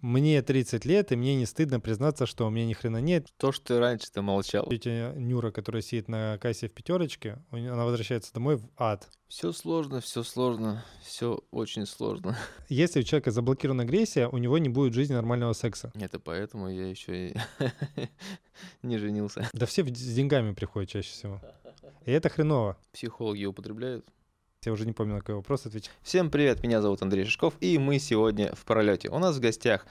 Мне 30 лет, и мне не стыдно признаться, что у меня ни хрена нет. То, что ты раньше-то молчал. Тетя Нюра, которая сидит на кассе в пятерочке, она возвращается домой в ад. Все сложно, все сложно, все очень сложно. Если у человека заблокирована агрессия, у него не будет жизни нормального секса. Это поэтому я еще и не женился. Да все с деньгами приходят чаще всего. И это хреново. Психологи употребляют. Я уже не помню, на какой вопрос отвечать. Всем привет, меня зовут Андрей Шишков, и мы сегодня в пролете. У нас в гостях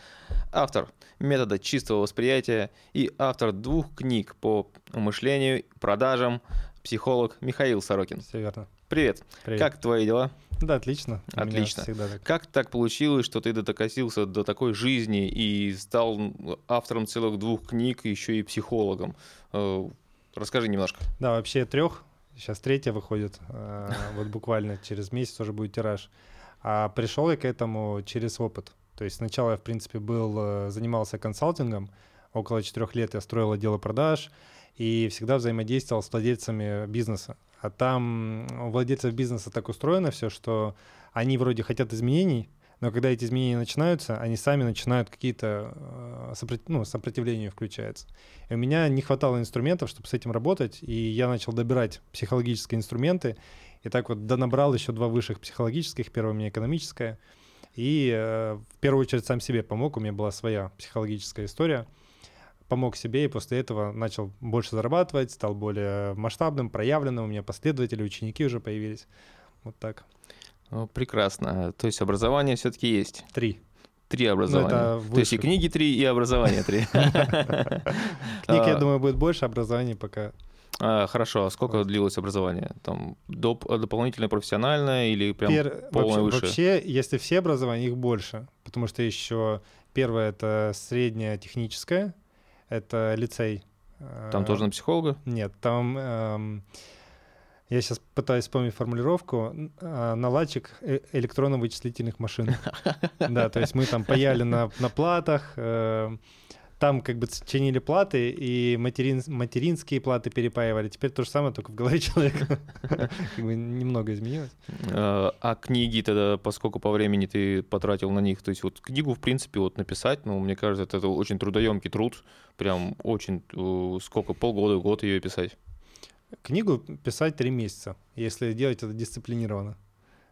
автор метода чистого восприятия и автор двух книг по мышлению, продажам, психолог Михаил Сорокин. Все верно. Привет, Привет. как твои дела? Да, отлично. Отлично. всегда так. Как так получилось, что ты докосился до такой жизни и стал автором целых двух книг, еще и психологом? Э, Расскажи немножко. Да, вообще трех. Сейчас третья выходит. э, Вот буквально через месяц уже будет тираж. А пришел я к этому через опыт. То есть сначала я, в принципе, был, э, занимался консалтингом. Около четырех лет я строил отделы продаж и всегда взаимодействовал с владельцами бизнеса. А там у владельцев бизнеса так устроено все, что они вроде хотят изменений, но когда эти изменения начинаются, они сами начинают какие-то э, сопротив- ну, сопротивления включаются. И у меня не хватало инструментов, чтобы с этим работать, и я начал добирать психологические инструменты, и так вот донабрал еще два высших психологических, первое у меня экономическое, и э, в первую очередь сам себе помог, у меня была своя психологическая история, помог себе, и после этого начал больше зарабатывать, стал более масштабным, проявленным, у меня последователи, ученики уже появились. Вот так. Прекрасно. То есть образование все-таки есть. Три. Три образования. это То есть и книги три, и образование три. Книг, я А, думаю, будет больше, образования пока. а, Хорошо, а сколько Вот. длилось образование? Там доп- дополнительное профессиональное или прям Пер- полное вообще, выше? вообще, если все образования, их больше. Потому что еще первое это среднее техническое, это лицей. Там тоже на психолога? Нет, там эм, я сейчас пытаюсь вспомнить формулировку. а, Наладчик э- электронно-вычислительных машин. Да, то есть мы там паяли на, на платах, э, там как бы чинили платы и материн, материнские платы перепаивали. Теперь то же самое, только в голове человека. Как бы немного изменилось. Э, А книги тогда, поскольку по времени ты потратил на них, то есть вот книгу, в принципе, вот написать, ну, мне кажется, это очень трудоемкий труд, прям очень, сколько, полгода, год ее писать. Книгу писать три месяца, если делать это дисциплинированно.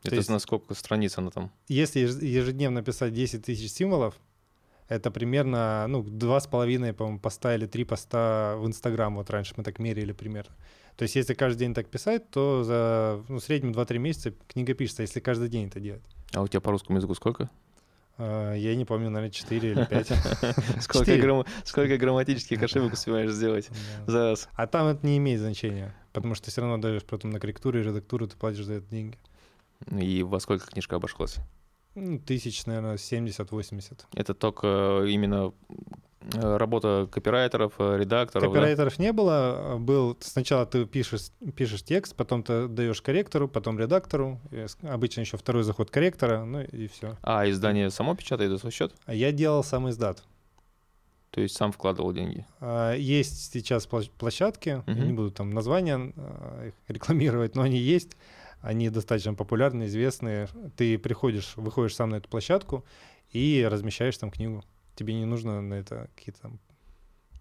Это есть- на сколько страниц она там? Если еж- ежедневно писать 10 тысяч символов, это примерно, ну, два с половиной, по-моему, поста или три поста в Инстаграм, вот раньше мы так мерили примерно. То есть если каждый день так писать, то за, ну, в среднем 2-3 месяца книга пишется, если каждый день это делать. А у тебя по русскому языку сколько? А, Я не помню, наверное, 4 или 5. Сколько, грамма- сколько грамматических ошибок успеваешь сделать за раз? А там это не имеет значения, потому что все равно даешь потом на корректуру и редактуру, ты платишь за это деньги. И во сколько книжка обошлась? Ну, Тысяч, наверное, 70-80. Это только именно э, работа копирайтеров, э, редакторов, да? Копирайтеров не было. Был сначала ты пишешь, пишешь текст, потом ты даешь корректору, потом редактору. с- Обычно еще второй заход корректора, ну и все. А, издание само печатает за свой счет? А я делал сам издат. То есть сам вкладывал деньги? А, Есть сейчас площадки, я не буду там названия их рекламировать, но они есть. Они достаточно популярны, известные. Ты приходишь, выходишь сам на эту площадку и размещаешь там книгу. Тебе не нужно на это какие-то там...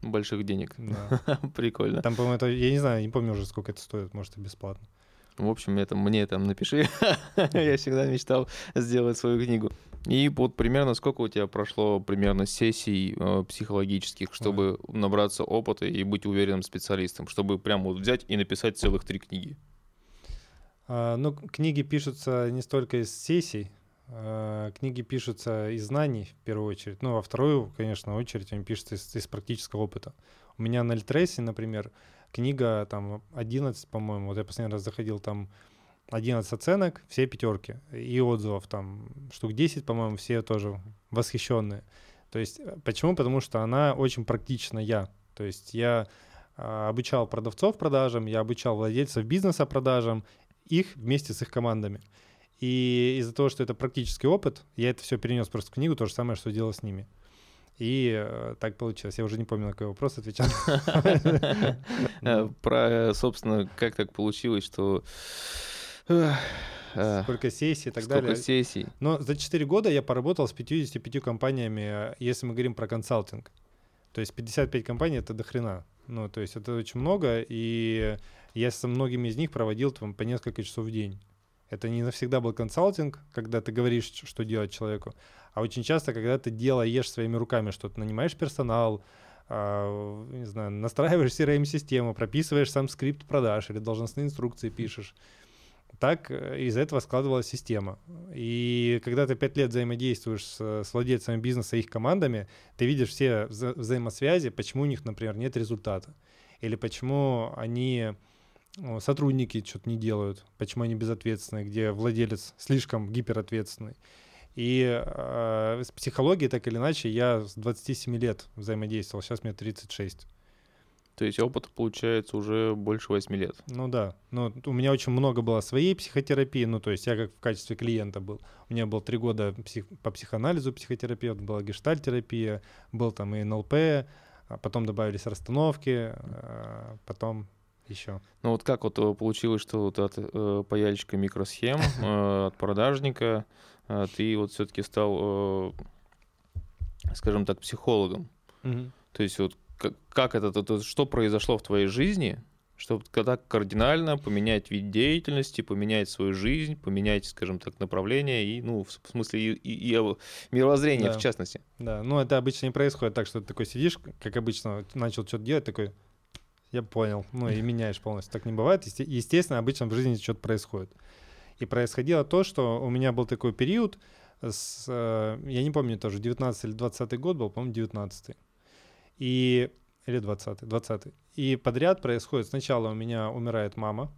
Больших денег. да. Прикольно. Там, по-моему, это, я не знаю, не помню уже, сколько это стоит, может, и бесплатно. В общем, это мне там напиши. Я всегда мечтал сделать свою книгу. И вот примерно сколько у тебя прошло примерно сессий э, психологических, чтобы набраться опыта и быть уверенным специалистом, чтобы прям вот взять и написать целых три книги? А, Ну, книги пишутся не столько из сессий, книги пишутся из знаний в первую очередь. Ну, во вторую, конечно, очередь они пишутся из, из практического опыта. У меня на Литресе, например, книга там 11, по-моему, вот я последний раз заходил, там 11 оценок, все пятерки, и отзывов там штук 10, по-моему, все тоже восхищенные. То есть, э, почему? Потому что она очень практичная. То есть я а, обучал продавцов продажам, я обучал владельцев бизнеса продажам, их вместе с их командами. И из-за того, что это практический опыт, я это все перенес просто в книгу, то же самое, что делал с ними. И э, так получилось. Я уже не помню, на какой вопрос отвечал. Э, Про, собственно, как так получилось, что э, сколько сессий и так Сколько далее. сессий. Но за 4 года я поработал с 55 компаниями, если мы говорим про консалтинг. То есть 55 компаний — это дохрена. Ну, то есть это очень много, и я со многими из них проводил там по несколько часов в день. Это не навсегда был консалтинг, когда ты говоришь, что делать человеку, а очень часто, когда ты делаешь своими руками что-то, нанимаешь персонал, а, не знаю, настраиваешь CRM-систему, прописываешь сам скрипт продаж или должностные инструкции пишешь. Так э, из этого складывалась система. И когда ты пять лет взаимодействуешь с, с владельцами бизнеса и их командами, ты видишь все вза- взаимосвязи, почему у них, например, нет результата. Или почему они, сотрудники что-то не делают, почему они безответственны, где владелец слишком гиперответственный. И э, с психологией, так или иначе, я с 27 лет взаимодействовал, сейчас мне 36. То есть опыт получается уже больше 8 лет. Ну да, но у меня очень много было своей психотерапии, ну то есть я как в качестве клиента был. У меня было три года псих, по психоанализу психотерапевт, была гештальтерапия, был там и НЛП, а потом добавились расстановки, а потом еще. Ну вот как вот э, получилось, что вот от э, паяльщика микросхем, э, от продажника э, ты вот все-таки стал, э, скажем так, психологом. То есть вот как, как это, то- то- что произошло в твоей жизни, чтобы когда кардинально поменять вид деятельности, поменять свою жизнь, поменять, скажем так, направление и, ну, в смысле и, и- и, мировоззрение Да. в частности. Да, ну это обычно не происходит так, что ты такой сидишь, как обычно, начал что-то делать, такой, я понял, ну и меняешь полностью. Так не бывает. Есте- Естественно, обычно в жизни что-то происходит. И происходило то, что у меня был такой период, с, э, я не помню тоже, 19 или 20 год был, по-моему, 19 И, или 20 20 И подряд происходит, сначала у меня умирает мама,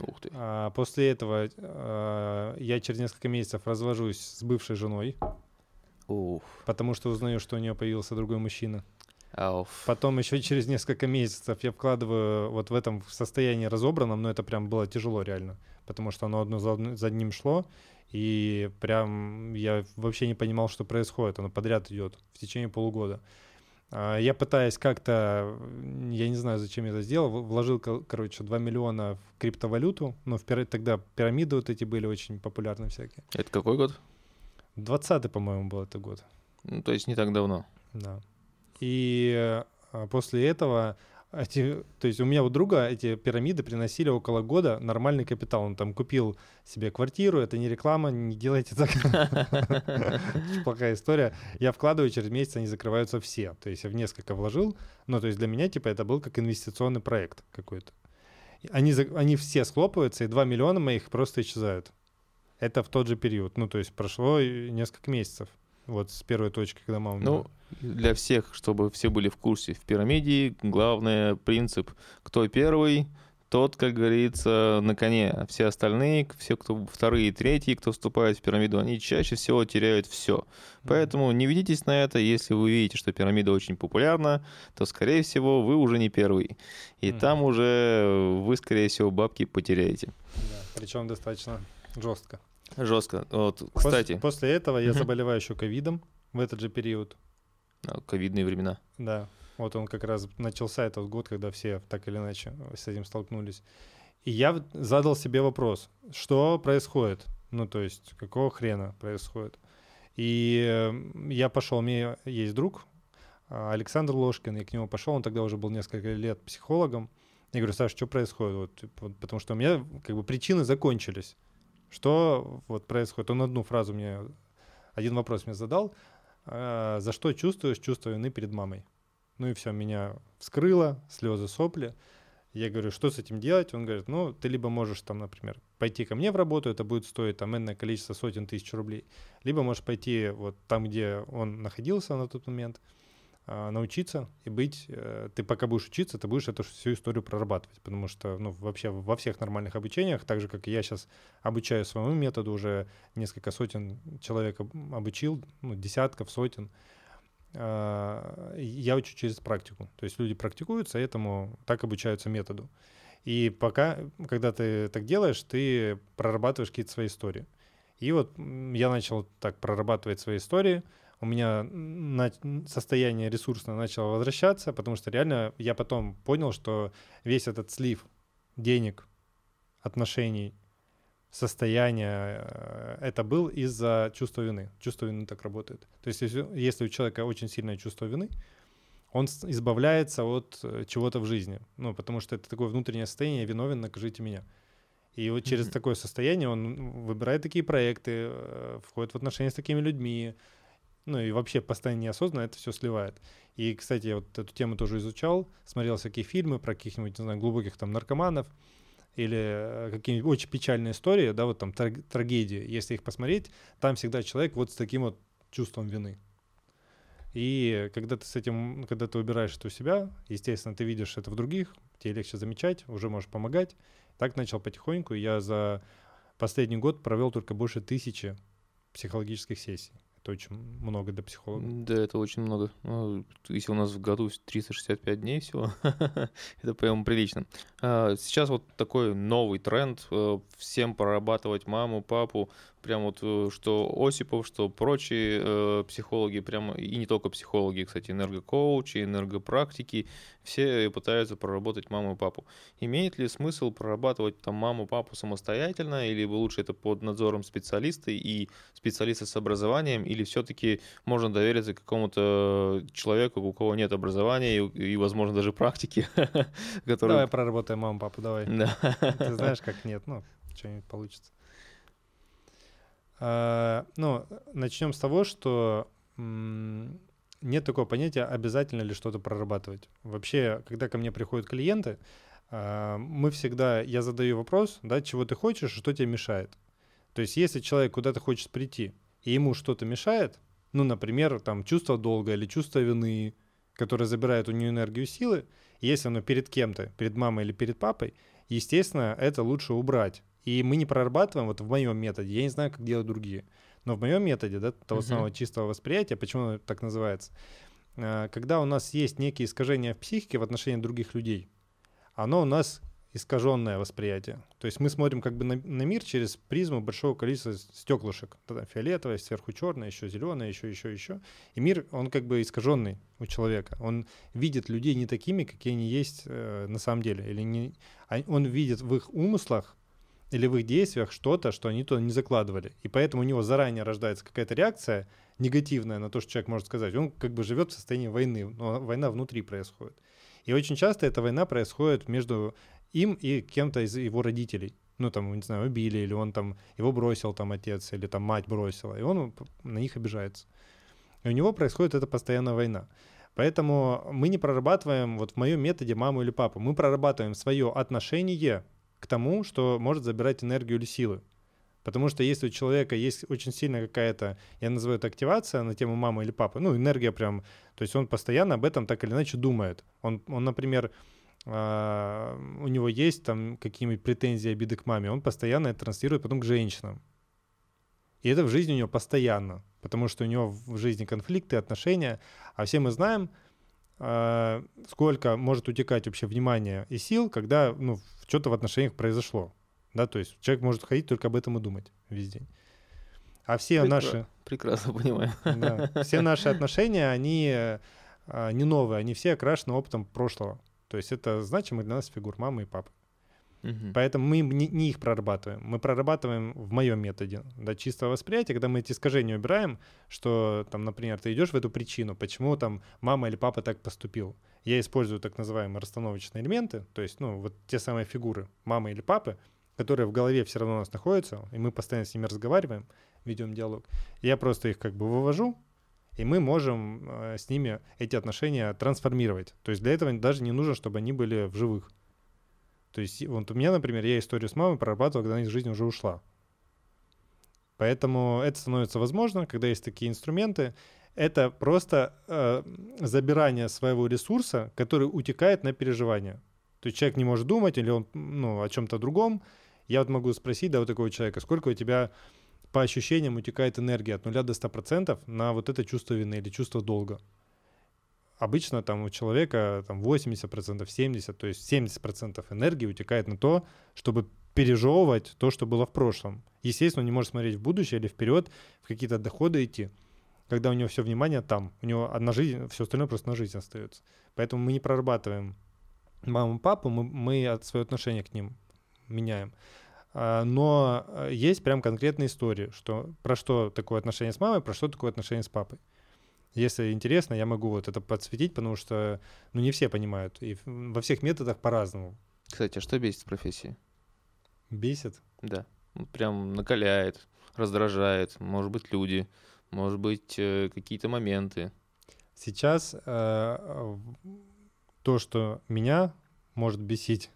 Ух ты. а после этого э, я через несколько месяцев развожусь с бывшей женой, Уф. потому что узнаю, что у нее появился другой мужчина. Ауф. Потом еще через несколько месяцев я вкладываю вот в этом состоянии разобранном, но это прям было тяжело реально, потому что оно одно за, одним шло, и прям я вообще не понимал, что происходит, оно подряд идет в течение полугода. А, Я пытаясь как-то, я не знаю, зачем я это сделал, вложил, кор- короче, 2 миллиона в криптовалюту, но в тогда пирамиды вот эти были очень популярны всякие. Это какой год? 20 по-моему, был это год. Ну, то есть не так давно. Да. И э, после этого эти, то есть у меня у друга эти пирамиды приносили около года нормальный капитал. Он там купил себе квартиру, это не реклама, не делайте так. Плохая история. Я вкладываю, через месяц они закрываются все. То есть я в несколько вложил, но то есть для меня типа это был как инвестиционный проект какой-то. Они, они все схлопываются, и 2 миллиона моих просто исчезают. Это в тот же период. Ну, то есть прошло несколько месяцев. Вот с первой точки, когда мама. Ну, для всех, чтобы все были в курсе, в пирамиде главный принцип, кто первый, тот, как говорится, на коне. А все остальные, все, кто вторые и третьи, кто вступает в пирамиду, они чаще всего теряют все. Поэтому не ведитесь на это. Если вы видите, что пирамида очень популярна, то, скорее всего, вы уже не первый. И Мгм. там уже вы, скорее всего, бабки потеряете. Да, причем достаточно жестко. Жестко. Вот, кстати, После, этого я заболеваю еще ковидом в этот же период. а, ковидные времена. Да. Вот он как раз начался этот год, когда все так или иначе с этим столкнулись. И я задал себе вопрос, что происходит? Ну, то есть, какого хрена происходит? И э, я пошел, у меня есть друг, а, Александр Ложкин, я к нему пошел, он тогда уже был несколько лет психологом. Я говорю, Саша, что происходит? Типа, вот потому что у меня как бы причины закончились. Что вот происходит? Он одну фразу мне, один вопрос мне задал. А, За что чувствуешь чувство вины перед мамой? Ну и все, меня вскрыло, слезы, сопли. Я говорю, что с этим делать? Он говорит, ну, ты либо можешь там, например, пойти ко мне в работу, это будет стоить там энное количество сотен тысяч рублей, либо можешь пойти вот там, где он находился на тот момент, научиться и быть, э, ты пока будешь учиться, ты будешь эту всю историю прорабатывать, потому что, ну, вообще во всех нормальных обучениях, так же, как я сейчас обучаю своему методу, уже несколько сотен человек об- обучил, ну, десятков, сотен, а, я учу через практику. То есть люди практикуются, этому так обучаются методу. И пока, когда ты так делаешь, ты прорабатываешь какие-то свои истории. И вот я начал так прорабатывать свои истории. У меня на- состояние ресурсное начало возвращаться, потому что реально я потом понял, что весь этот слив денег, отношений, состояния э, это был из-за чувства вины. Чувство вины так работает. То есть если, если у человека очень сильное чувство вины, он избавляется от э, чего-то в жизни. Ну, потому что это такое внутреннее состояние, виновен, накажите меня. И вот через mm-hmm. такое состояние он выбирает такие проекты, э, входит в отношения с такими людьми, ну и вообще постоянно неосознанно это все сливает. И, кстати, я вот эту тему тоже изучал, смотрел всякие фильмы про каких-нибудь, не знаю, глубоких там наркоманов или э, какие-нибудь очень печальные истории, да, вот там трагедии, если их посмотреть, там всегда человек вот с таким вот чувством вины. И когда ты с этим, когда ты убираешь это у себя, естественно, ты видишь это в других, тебе легче замечать, уже можешь помогать. Так начал потихоньку. Я за последний год провел только больше тысячи психологических сессий. Это очень много для психолога. Да, это очень много. Ну, если у нас в году 365 дней всего, это прям прилично. А, сейчас вот такой новый тренд. Э, всем прорабатывать маму, папу, прям вот э, что Осипов, что прочие э, психологи, прям и не только психологи, кстати, энергокоучи, энергопрактики, все пытаются проработать маму и папу. Имеет ли смысл прорабатывать там маму, папу самостоятельно, или лучше это под надзором специалиста и специалиста с образованием, или все-таки можно довериться какому-то человеку, у кого нет образования и, и возможно, даже практики, который... Давай проработаем маму, папу, давай. Да. Ты знаешь, как нет, ну, что-нибудь получится. А, ну, начнем с того, что нет такого понятия, обязательно ли что-то прорабатывать. Вообще, когда ко мне приходят клиенты, а, мы всегда, я задаю вопрос, да, чего ты хочешь, что тебе мешает. То есть, если человек куда-то хочет прийти, и ему что-то мешает, ну, например, там, чувство долга или чувство вины, которое забирает у нее энергию силы, если оно перед кем-то, перед мамой или перед папой, естественно, это лучше убрать. И мы не прорабатываем, вот в моем методе, я не знаю, как делают другие, но в моем методе, да, того uh-huh. самого чистого восприятия, почему оно так называется, а, когда у нас есть некие искажения в психике в отношении других людей, оно у нас искаженное восприятие. То есть мы смотрим как бы на, на мир через призму большого количества стеклышек. Тогда фиолетовое, сверху черное, еще зеленое, еще, еще, еще. И мир, он как бы искаженный у человека. Он видит людей не такими, какие они есть э, на самом деле. Или не, а он видит в их умыслах или в их действиях что-то, что они туда не закладывали. И поэтому у него заранее рождается какая-то реакция негативная на то, что человек может сказать. Он как бы живет в состоянии войны, но война внутри происходит. И очень часто эта война происходит между им и кем-то из его родителей. Ну, там, не знаю, убили, или он там, его бросил там отец, или там мать бросила, и он на них обижается. И у него происходит эта постоянная война. Поэтому мы не прорабатываем, вот в моем методе маму или папу, мы прорабатываем свое отношение к тому, что может забирать энергию или силы. Потому что если у человека есть очень сильная какая-то, я называю это активация на тему мамы или папы, ну, энергия прям, то есть он постоянно об этом так или иначе думает. Он, он например, э, у него есть там какие-нибудь претензии, обиды к маме, он постоянно это транслирует потом к женщинам. И это в жизни у него постоянно, потому что у него в жизни конфликты, отношения, а все мы знаем, э, сколько может утекать вообще внимания и сил, когда ну, что-то в отношениях произошло. Да, то есть человек может ходить только об этом и думать весь день. А все Прекра... наши... Прекрасно понимаю. Да, все наши отношения, они а, не новые, они все окрашены опытом прошлого. То есть это значимый для нас фигур мамы и папы. Угу. Поэтому мы не, не их прорабатываем. Мы прорабатываем в моем методе да, чистого восприятия, когда мы эти искажения убираем, что там, например, ты идешь в эту причину, почему там мама или папа так поступил. Я использую так называемые расстановочные элементы, то есть, ну, вот те самые фигуры мамы или папы, которые в голове все равно у нас находятся, и мы постоянно с ними разговариваем, ведем диалог. Я просто их как бы вывожу, и мы можем э, с ними эти отношения трансформировать. То есть для этого даже не нужно, чтобы они были в живых. То есть вот у меня, например, я историю с мамой прорабатывал, когда она из жизни уже ушла. Поэтому это становится возможно, когда есть такие инструменты. Это просто э, забирание своего ресурса, который утекает на переживание. То есть человек не может думать или он ну, о чем-то другом. Я вот могу спросить, да, у такого человека, сколько у тебя по ощущениям утекает энергия от 0 до 100% на вот это чувство вины или чувство долга обычно там у человека там 80%, 70%, то есть 70% энергии утекает на то, чтобы пережевывать то, что было в прошлом. Естественно, он не может смотреть в будущее или вперед, в какие-то доходы идти, когда у него все внимание там. У него одна жизнь, все остальное просто на жизнь остается. Поэтому мы не прорабатываем маму, папу, мы, мы свое отношение к ним меняем. А, но э, есть прям конкретные истории, что про что такое отношение с мамой, про что такое отношение с папой. Если интересно, я могу вот это подсветить, потому что ну, не все понимают. И во всех методах по-разному. Кстати, а что бесит в профессии? Бесит? Да. Прям накаляет, раздражает. Может быть, люди, может быть, э, какие-то моменты. Сейчас э, то, что меня может бесить,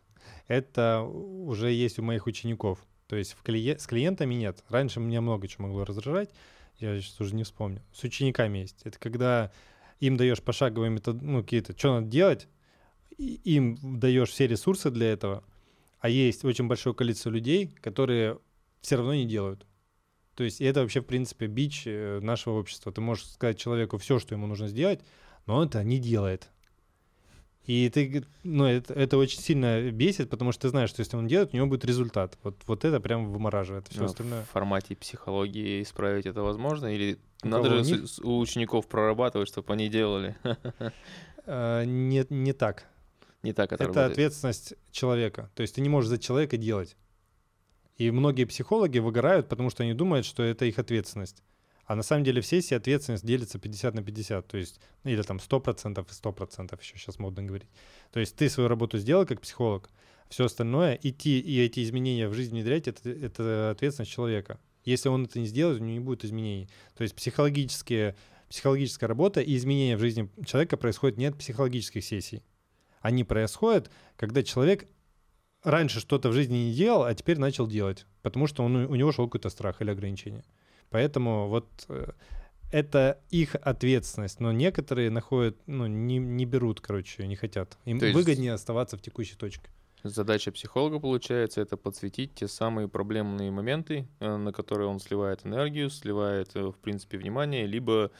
это уже есть у моих учеников. То есть в клиент, с клиентами нет. Раньше меня много чего могло раздражать, я сейчас уже не вспомню. С учениками есть. Это когда им даешь пошаговые методы, ну, какие-то, что надо делать, им даешь все ресурсы для этого, а есть очень большое количество людей, которые все равно не делают. То есть это вообще, в принципе, бич э, нашего общества. Ты можешь сказать человеку все, что ему нужно сделать, но он это не делает. И ты, ну, это, это очень сильно бесит, потому что ты знаешь, что если он делает, у него будет результат. Вот, вот это прям вымораживает. Все Но остальное. В формате психологии исправить это возможно? Или у надо же у, у учеников прорабатывать, чтобы они делали? А, не, не так. Не так это Это ответственность человека. То есть ты не можешь за человека делать. И многие психологи выгорают, потому что они думают, что это их ответственность. А на самом деле в сессии ответственность делится 50 на 50, то есть, ну, или там 100% и 100%, еще сейчас модно говорить. То есть ты свою работу сделал как психолог, все остальное, идти и эти изменения в жизнь внедрять, это, это ответственность человека. Если он это не сделает, у него не будет изменений. То есть психологические, психологическая работа и изменения в жизни человека происходят не от психологических сессий. Они происходят, когда человек раньше что-то в жизни не делал, а теперь начал делать, потому что он, у него шел какой-то страх или ограничение. Поэтому вот э, это их ответственность, но некоторые находят, ну, не, не берут, короче, не хотят. Им То выгоднее оставаться в текущей точке. Задача психолога, получается, это подсветить те самые проблемные моменты, э, на которые он сливает энергию, сливает, э, в принципе, внимание, либо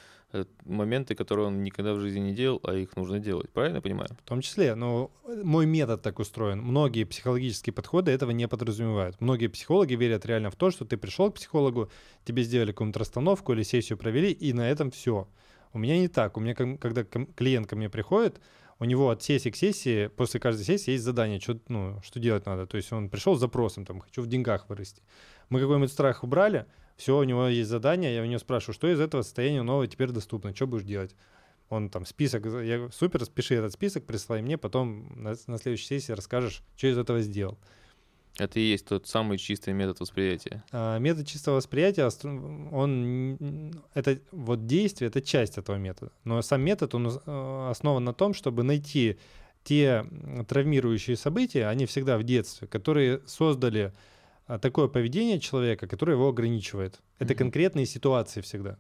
моменты, которые он никогда в жизни не делал, а их нужно делать. Правильно я понимаю? В том числе, но мой метод так устроен. Многие психологические подходы этого не подразумевают. Многие психологи верят реально в то, что ты пришел к психологу, тебе сделали какую-то расстановку или сессию провели, и на этом все. У меня не так. У меня, когда клиент ко мне приходит, у него от сессии к сессии, после каждой сессии есть задание, что, ну, что делать надо. То есть он пришел с запросом, там, хочу в деньгах вырасти. Мы какой-нибудь страх убрали, все, у него есть задание, я у него спрашиваю, что из этого состояния нового теперь доступно, что будешь делать? Он там список, я супер, спиши этот список, присылай мне, потом на, на следующей сессии расскажешь, что из этого сделал. Это и есть тот самый чистый метод восприятия. А, метод чистого восприятия, он, это вот действие, это часть этого метода. Но сам метод, он э, основан на том, чтобы найти те травмирующие события, они всегда в детстве, которые создали такое поведение человека, которое его ограничивает. Это mm-hmm. конкретные ситуации всегда.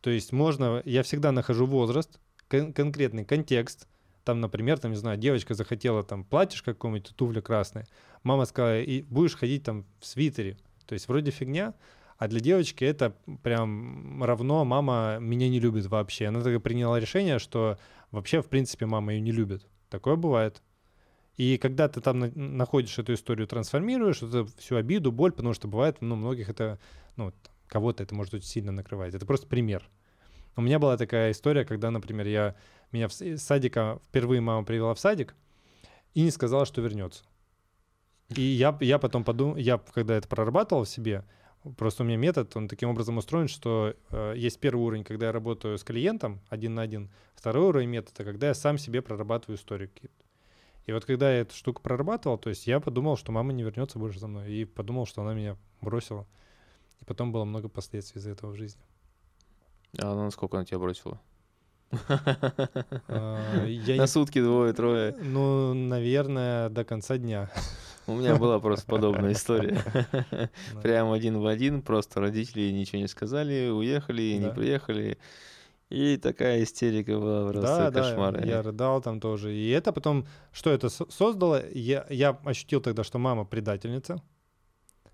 То есть можно, я всегда нахожу возраст, кон- конкретный контекст. Там, например, там, не знаю, девочка захотела там платьишко какое-нибудь, туфля красная. Мама сказала, и будешь ходить там в свитере. То есть вроде фигня, а для девочки это прям равно мама меня не любит вообще. Она тогда приняла решение, что вообще, в принципе, мама ее не любит. Такое бывает. И когда ты там находишь эту историю, трансформируешь, это всю обиду, боль, потому что бывает, ну, многих это, ну, кого-то это может очень сильно накрывать. Это просто пример. У меня была такая история, когда, например, я меня в садика впервые мама привела в садик и не сказала, что вернется. И я, я потом подумал, я когда это прорабатывал в себе, просто у меня метод, он таким образом устроен, что э, есть первый уровень, когда я работаю с клиентом один на один, второй уровень метода, когда я сам себе прорабатываю историю какие-то. И вот когда я эту штуку прорабатывал, то есть я подумал, что мама не вернется больше за мной, и подумал, что она меня бросила. И потом было много последствий из-за этого в жизни. А она насколько она тебя бросила? А, на сутки двое-трое. Ну, наверное, до конца дня. У меня была просто подобная история. Прям один в один, просто родители ничего не сказали, уехали, не приехали. И такая истерика была просто да, кошмар. Да, я рыдал там тоже. И это потом, что это создало, я, я ощутил тогда, что мама предательница.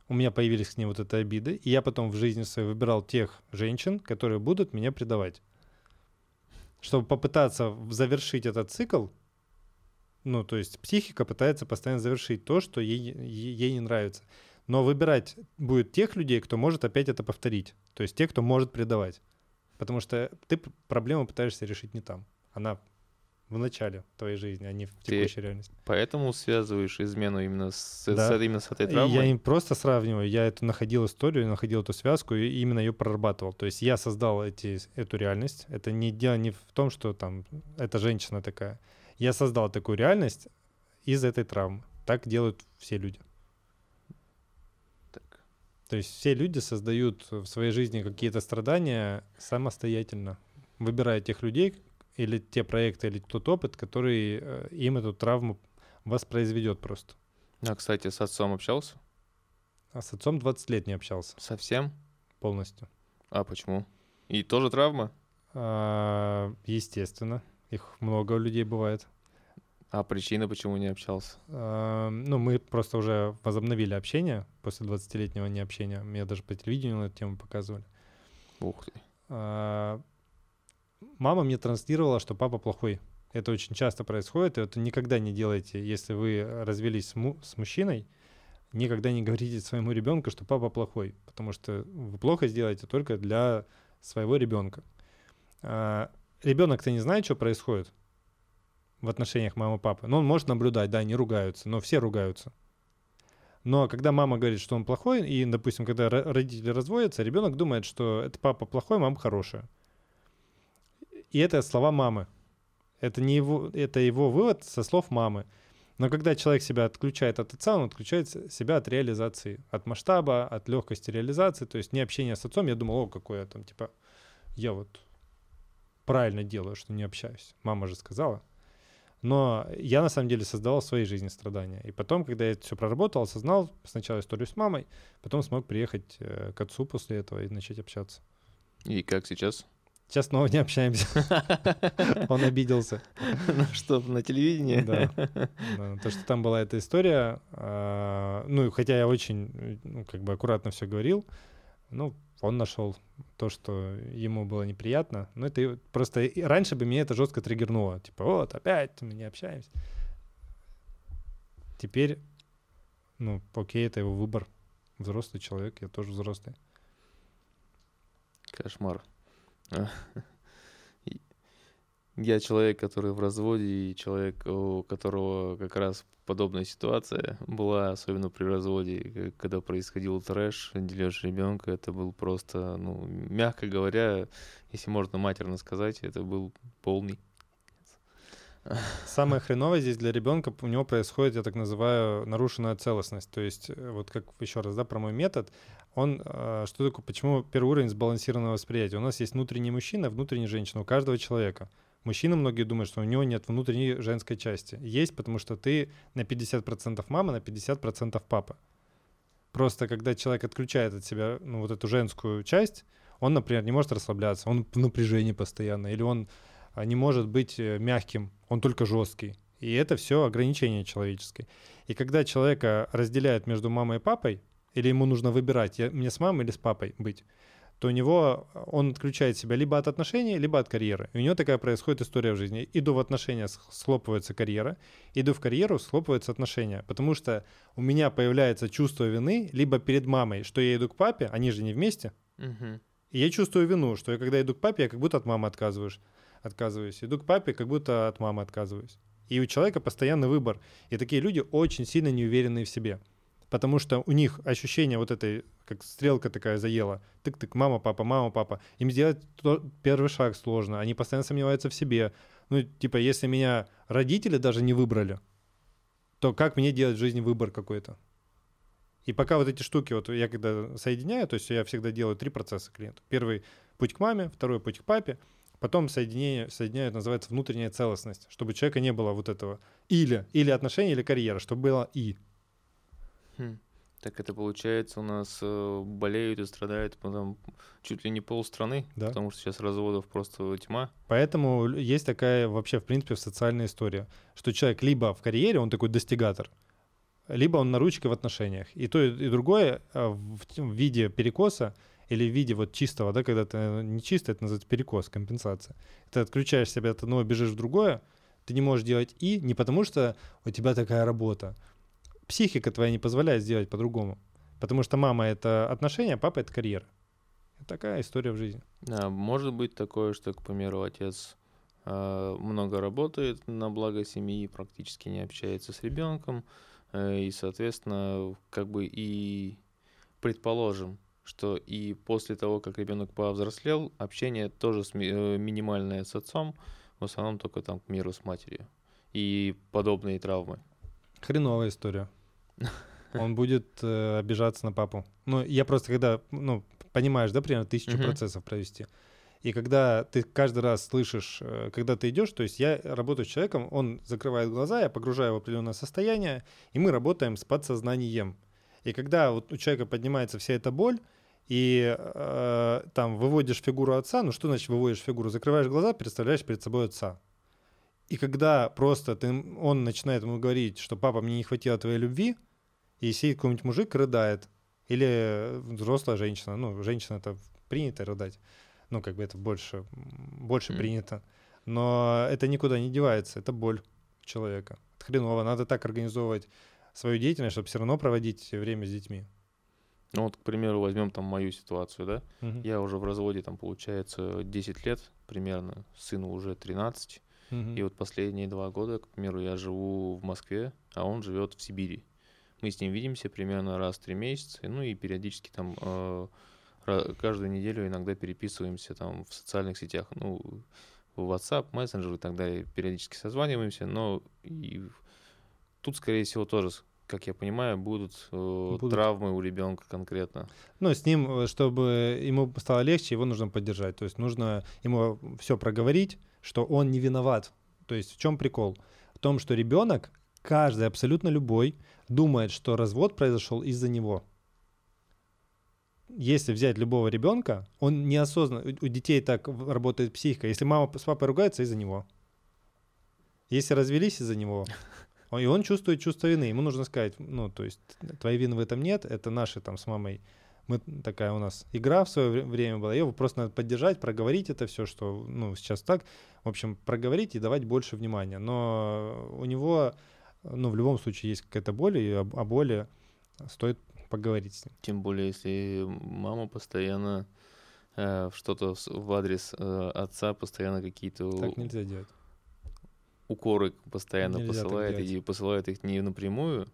У меня появились к ней вот эти обиды. И я потом в жизни своей выбирал тех женщин, которые будут меня предавать. Чтобы попытаться завершить этот цикл, ну, то есть психика пытается постоянно завершить то, что ей, ей не нравится. Но выбирать будет тех людей, кто может опять это повторить. То есть тех, кто может предавать. Потому что ты проблему пытаешься решить не там. Она в начале твоей жизни, а не в Ты текущей реальности. Поэтому связываешь измену именно с, с- Да. именно с этой травмой? Я не просто сравниваю, я эту находил историю, находил эту связку и именно ее прорабатывал. То есть я создал эти, эту реальность. Это не дело не в том, что там эта женщина такая. Я создал такую реальность из этой травмы. Так делают все люди. То есть все люди создают в своей жизни какие-то страдания самостоятельно, выбирая тех людей или те проекты, или тот опыт, который э, им эту травму воспроизведет просто. А, кстати, с отцом общался? А с отцом 20 лет не общался Совсем? полностью. А почему? И тоже травма? А, естественно, их много у людей бывает. А причина, почему не общался? А, ну, мы просто уже возобновили общение после 20-летнего необщения. Меня даже по телевидению на эту тему показывали. Ух ты. А, мама мне транслировала, что папа плохой. Это очень часто происходит, и это никогда не делайте, если вы развелись с, му- с мужчиной, никогда не говорите своему ребенку, что папа плохой, потому что вы плохо сделаете только для своего ребенка. ребенок-то не знает, что происходит в отношениях мамы и папы. Но он может наблюдать, да, они ругаются, но все ругаются. Но когда мама говорит, что он плохой, и, допустим, когда ро- родители разводятся, ребенок думает, что это папа плохой, мама хорошая. И это слова мамы. Это не его, это его вывод со слов мамы. Но когда человек себя отключает от отца, он отключает себя от реализации, от масштаба, от легкости реализации. То есть не общение с отцом. Я думал, о, какой я там, типа, я вот правильно делаю, что не общаюсь. Мама же сказала. Но я на самом деле создавал в своей жизни страдания. И потом, когда я это все проработал, осознал сначала историю с мамой, потом смог приехать э, к отцу после этого и начать общаться. И как сейчас? Сейчас снова не общаемся. Он обиделся. Ну что, на телевидении? Да. То, что там была эта история, а, ну, хотя я очень, э, ну, как бы аккуратно все говорил, ну, он нашел то, что ему было неприятно. Ну, это просто раньше бы меня это жестко триггернуло. Типа, вот, опять мы не общаемся. Теперь, ну, окей, это его выбор. Взрослый человек, я тоже взрослый. Кошмар. Я человек, который в разводе, и человек, у которого как раз подобная ситуация была, особенно при разводе, когда происходил трэш, дележ ребенка, это был просто, ну, мягко говоря, если можно матерно сказать, это был полный. Самое хреновое здесь для ребенка у него происходит, я так называю, нарушенная целостность. То есть, э, вот как еще раз, да, про мой метод, он, э, что такое, почему первый уровень сбалансированного восприятия? У нас есть внутренний мужчина, внутренняя женщина у каждого человека. Мужчина, многие думают, что у него нет внутренней женской части. Есть, потому что ты на 50% мама, на 50% папа. Просто когда человек отключает от себя ну, вот эту женскую часть, он, например, не может расслабляться, он в напряжении постоянно, или он а, не может быть э, мягким, он только жесткий. И это все ограничения человеческие. И когда человека разделяют между мамой и папой, или ему нужно выбирать, я, мне с мамой или с папой быть, то у него э, он отключает себя либо от отношений, либо от карьеры. И у него такая происходит история в жизни. Иду в отношения, схлопывается карьера, иду в карьеру, схлопываются отношения. Потому что у меня появляется чувство вины либо перед мамой, что я иду к папе, они же не вместе, и я чувствую вину, что я когда иду к папе, я как будто от мамы отказываюсь. отказываюсь. Иду к папе, как будто от мамы отказываюсь. И у человека постоянный выбор. И такие люди очень сильно неуверенные в себе. Потому что у них ощущение вот этой, как стрелка такая заела. Тык-тык, мама, папа, мама, папа. Им сделать то- первый шаг сложно. Они постоянно сомневаются в себе. Ну, типа, если меня родители даже не выбрали, то как мне делать в жизни выбор какой-то? И пока вот эти штуки, вот я когда соединяю, то есть я всегда делаю три процесса клиенту. Первый путь к маме, второй путь к папе, потом соединение, соединяю, это называется внутренняя целостность, чтобы у человека не было вот этого или, или отношения, или карьера, чтобы было и. Хм. Так это получается у нас э, болеют и страдают потом чуть ли не полстраны, Да. потому что сейчас разводов просто тьма. Поэтому есть такая вообще, в принципе, социальная история, что человек либо в карьере, он такой достигатор, либо он на ручке в отношениях. И то, и другое в т- в виде перекоса или в виде вот чистого, да, когда ты э, не чисто, это называется перекос, компенсация. Ты отключаешь себя от одного, бежишь в другое, ты не можешь делать и не потому, что у тебя такая работа. Психика твоя не позволяет сделать по-другому. Потому что мама — это отношения, а папа — это карьера. Такая история в жизни. А может быть такое, что, к примеру, отец э, много работает на благо семьи, практически не общается с ребенком, э, и, соответственно, как бы и предположим, что и после того, как ребенок повзрослел, общение тоже с ми- э, минимальное с отцом, в основном только там к миру с матерью. И подобные травмы. Хреновая история. Он будет э, обижаться на папу. Ну, я просто когда, ну, понимаешь, да, примерно тысячу Мгм. процессов провести. И когда ты каждый раз слышишь, э, когда ты идешь, то есть я работаю с человеком, он закрывает глаза, я погружаю в определенное состояние, и мы работаем с подсознанием. И когда вот у человека поднимается вся эта боль, и э, там выводишь фигуру отца, ну что значит выводишь фигуру? Закрываешь глаза, представляешь перед собой отца. И когда просто ты, он начинает ему говорить, что папа, мне не хватило твоей любви, и сидит какой-нибудь мужик, рыдает, или взрослая женщина, ну, женщина это принято рыдать, ну, как бы это больше, больше Мгм. принято, но это никуда не девается, это боль человека. Это хреново, надо так организовывать свою деятельность, чтобы все равно проводить время с детьми. Ну вот, к примеру, возьмем там мою ситуацию, да? Мгм. Я уже в разводе, там, получается, 10 лет примерно, сыну уже 13. Мгм. И вот последние два года, к примеру, я живу в Москве, а он живет в Сибири. Мы с ним видимся примерно раз в три месяца, ну и периодически там э, каждую неделю иногда переписываемся там в социальных сетях, ну, в WhatsApp, мессенджер и так далее, периодически созваниваемся, но и тут, скорее всего, тоже, как я понимаю, будут, э, Будут. травмы у ребенка конкретно. Ну, с ним, э, чтобы ему стало легче, его нужно поддержать. То есть нужно ему все проговорить, что он не виноват. То есть в чем прикол? В том, что ребенок, каждый, абсолютно любой, думает, что развод произошел из-за него. Если взять любого ребенка, он неосознанно, у детей так работает психика. Если мама с папой ругаются, из-за него. Если развелись из-за него, и он чувствует чувство вины. Ему нужно сказать, ну, то есть твоей вины в этом нет, это наши там с мамой мы такая у нас игра в свое вре- время была, ее просто надо поддержать, проговорить это все, что ну сейчас так, в общем, проговорить и давать больше внимания. Но у него, ну в любом случае есть какая-то боль, и о, о боли стоит поговорить с ним. Тем более, если мама постоянно э, что-то в адрес э, отца постоянно какие-то Так нельзя делать. укоры постоянно Нельзя посылает, и посылает их не напрямую,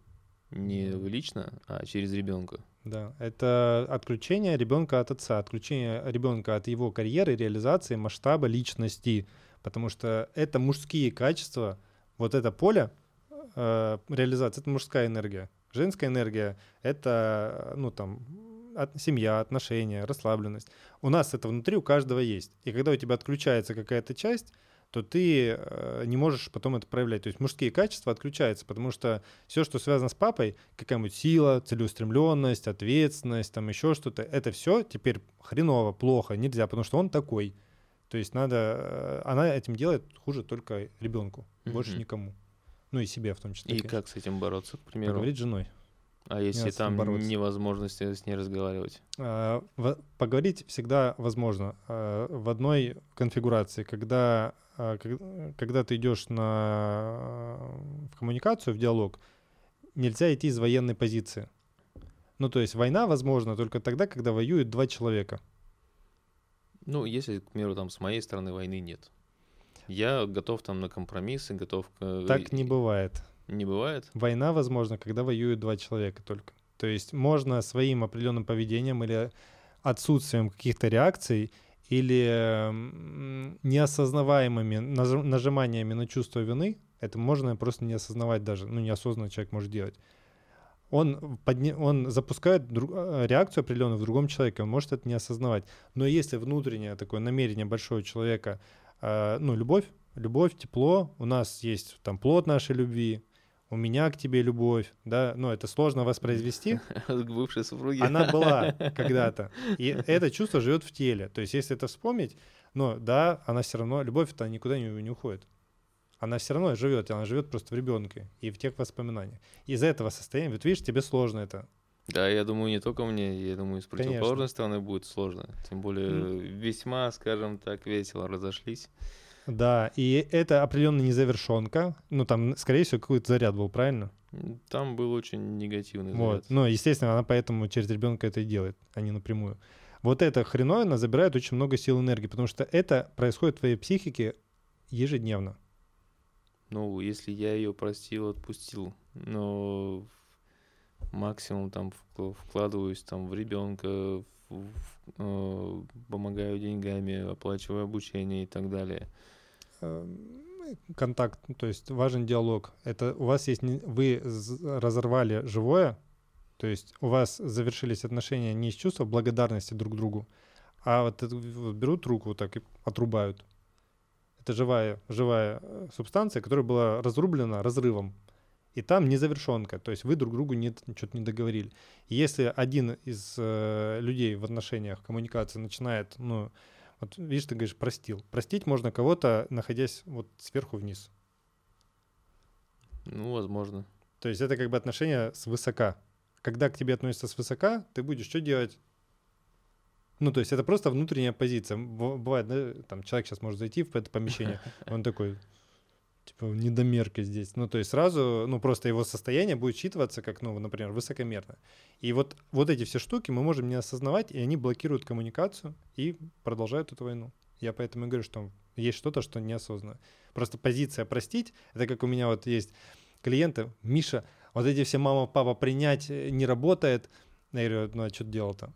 не лично, а через ребенка. Да, это отключение ребенка от отца, отключение ребенка от его карьеры, реализации, масштаба личности, потому что это мужские качества, вот это поле э, реализации, это мужская энергия. Женская энергия — это, ну, там, от- семья, отношения, расслабленность. У нас это внутри у каждого есть. И когда у тебя отключается какая-то часть, то ты э, не можешь потом это проявлять. То есть мужские качества отключаются, потому что все, что связано с папой, какая-нибудь сила, целеустремленность, ответственность, там еще что-то, это все теперь хреново, плохо, нельзя, потому что он такой. То есть надо, э, она этим делает хуже только ребенку, больше Мгм. никому. Ну и себе в том числе. И конечно. как с этим бороться, к примеру? Поговорить с женой. А если там бороться. невозможность с ней разговаривать? А, во- Поговорить всегда возможно а, в одной конфигурации, когда, а, ког- когда ты идешь на, в коммуникацию, в диалог, нельзя идти из военной позиции. Ну, то есть война возможна только тогда, когда воюют два человека. Ну, если, к примеру, там с моей стороны войны нет. Я готов там на компромиссы, готов... к- Так не бывает. Не бывает? Война возможна, когда воюют два человека только. То есть можно своим определенным поведением или отсутствием каких-то реакций или неосознаваемыми наж- нажиманиями на чувство вины, это можно просто не осознавать даже, ну неосознанно человек может делать. Он, подне- он запускает друг- э, реакцию определенную в другом человеке, он может это не осознавать. Но если внутреннее такое намерение большого человека, э, ну любовь, любовь, тепло, у нас есть там плод нашей любви, у меня к тебе любовь, да, ну это сложно воспроизвести, бывшей супруге? она была когда-то. И это чувство живет в теле. То есть, если это вспомнить, но да, она все равно, любовь-то никуда не, не уходит. Она все равно живет, и она живет просто в ребенке и в тех воспоминаниях. Из этого состояния, вот видишь, тебе сложно это. Да, я думаю, не только мне, я думаю, с Конечно. противоположной стороны будет сложно. Тем более М. весьма, скажем так, весело разошлись. Да, и это определенная незавершенка. Ну, там, скорее всего, какой-то заряд был, правильно? Там был очень негативный Вот. заряд. Ну, естественно, она поэтому через ребенка это и делает, а не напрямую. Вот эта хреновина забирает очень много сил и энергии, потому что это происходит в твоей психике ежедневно. Ну, если я ее простил, отпустил, но максимум там вкладываюсь там в ребенка, э, помогаю деньгами, оплачиваю обучение и так далее. Эм, контакт, то есть важен диалог. Это у вас есть, вы разорвали живое, то есть у вас завершились отношения не из чувства благодарности друг другу, а вот, вот берут руку вот так и отрубают. Это живая, живая э, субстанция, которая была разрублена разрывом. И там незавершенка, то есть вы друг другу не, что-то не договорили. Если один из э, людей в отношениях, коммуникации начинает, ну, вот видишь, ты говоришь, простил. Простить можно кого-то, находясь вот сверху вниз. Ну, возможно. То есть это как бы отношение с высока. Когда к тебе относятся с высока, ты будешь что делать? Ну, то есть это просто внутренняя позиция. Бывает, да, там человек сейчас может зайти в это помещение, он такой, типа, недомерка здесь. Ну, то есть сразу, ну, просто его состояние будет считываться как, ну, например, высокомерно. И вот, вот эти все штуки мы можем не осознавать, и они блокируют коммуникацию и продолжают эту войну. Я поэтому и говорю, что есть что-то, что неосознанно. Просто позиция простить, это как у меня вот есть клиенты, Миша, вот эти все мама, папа принять не работает. Я говорю, ну а что делал-то?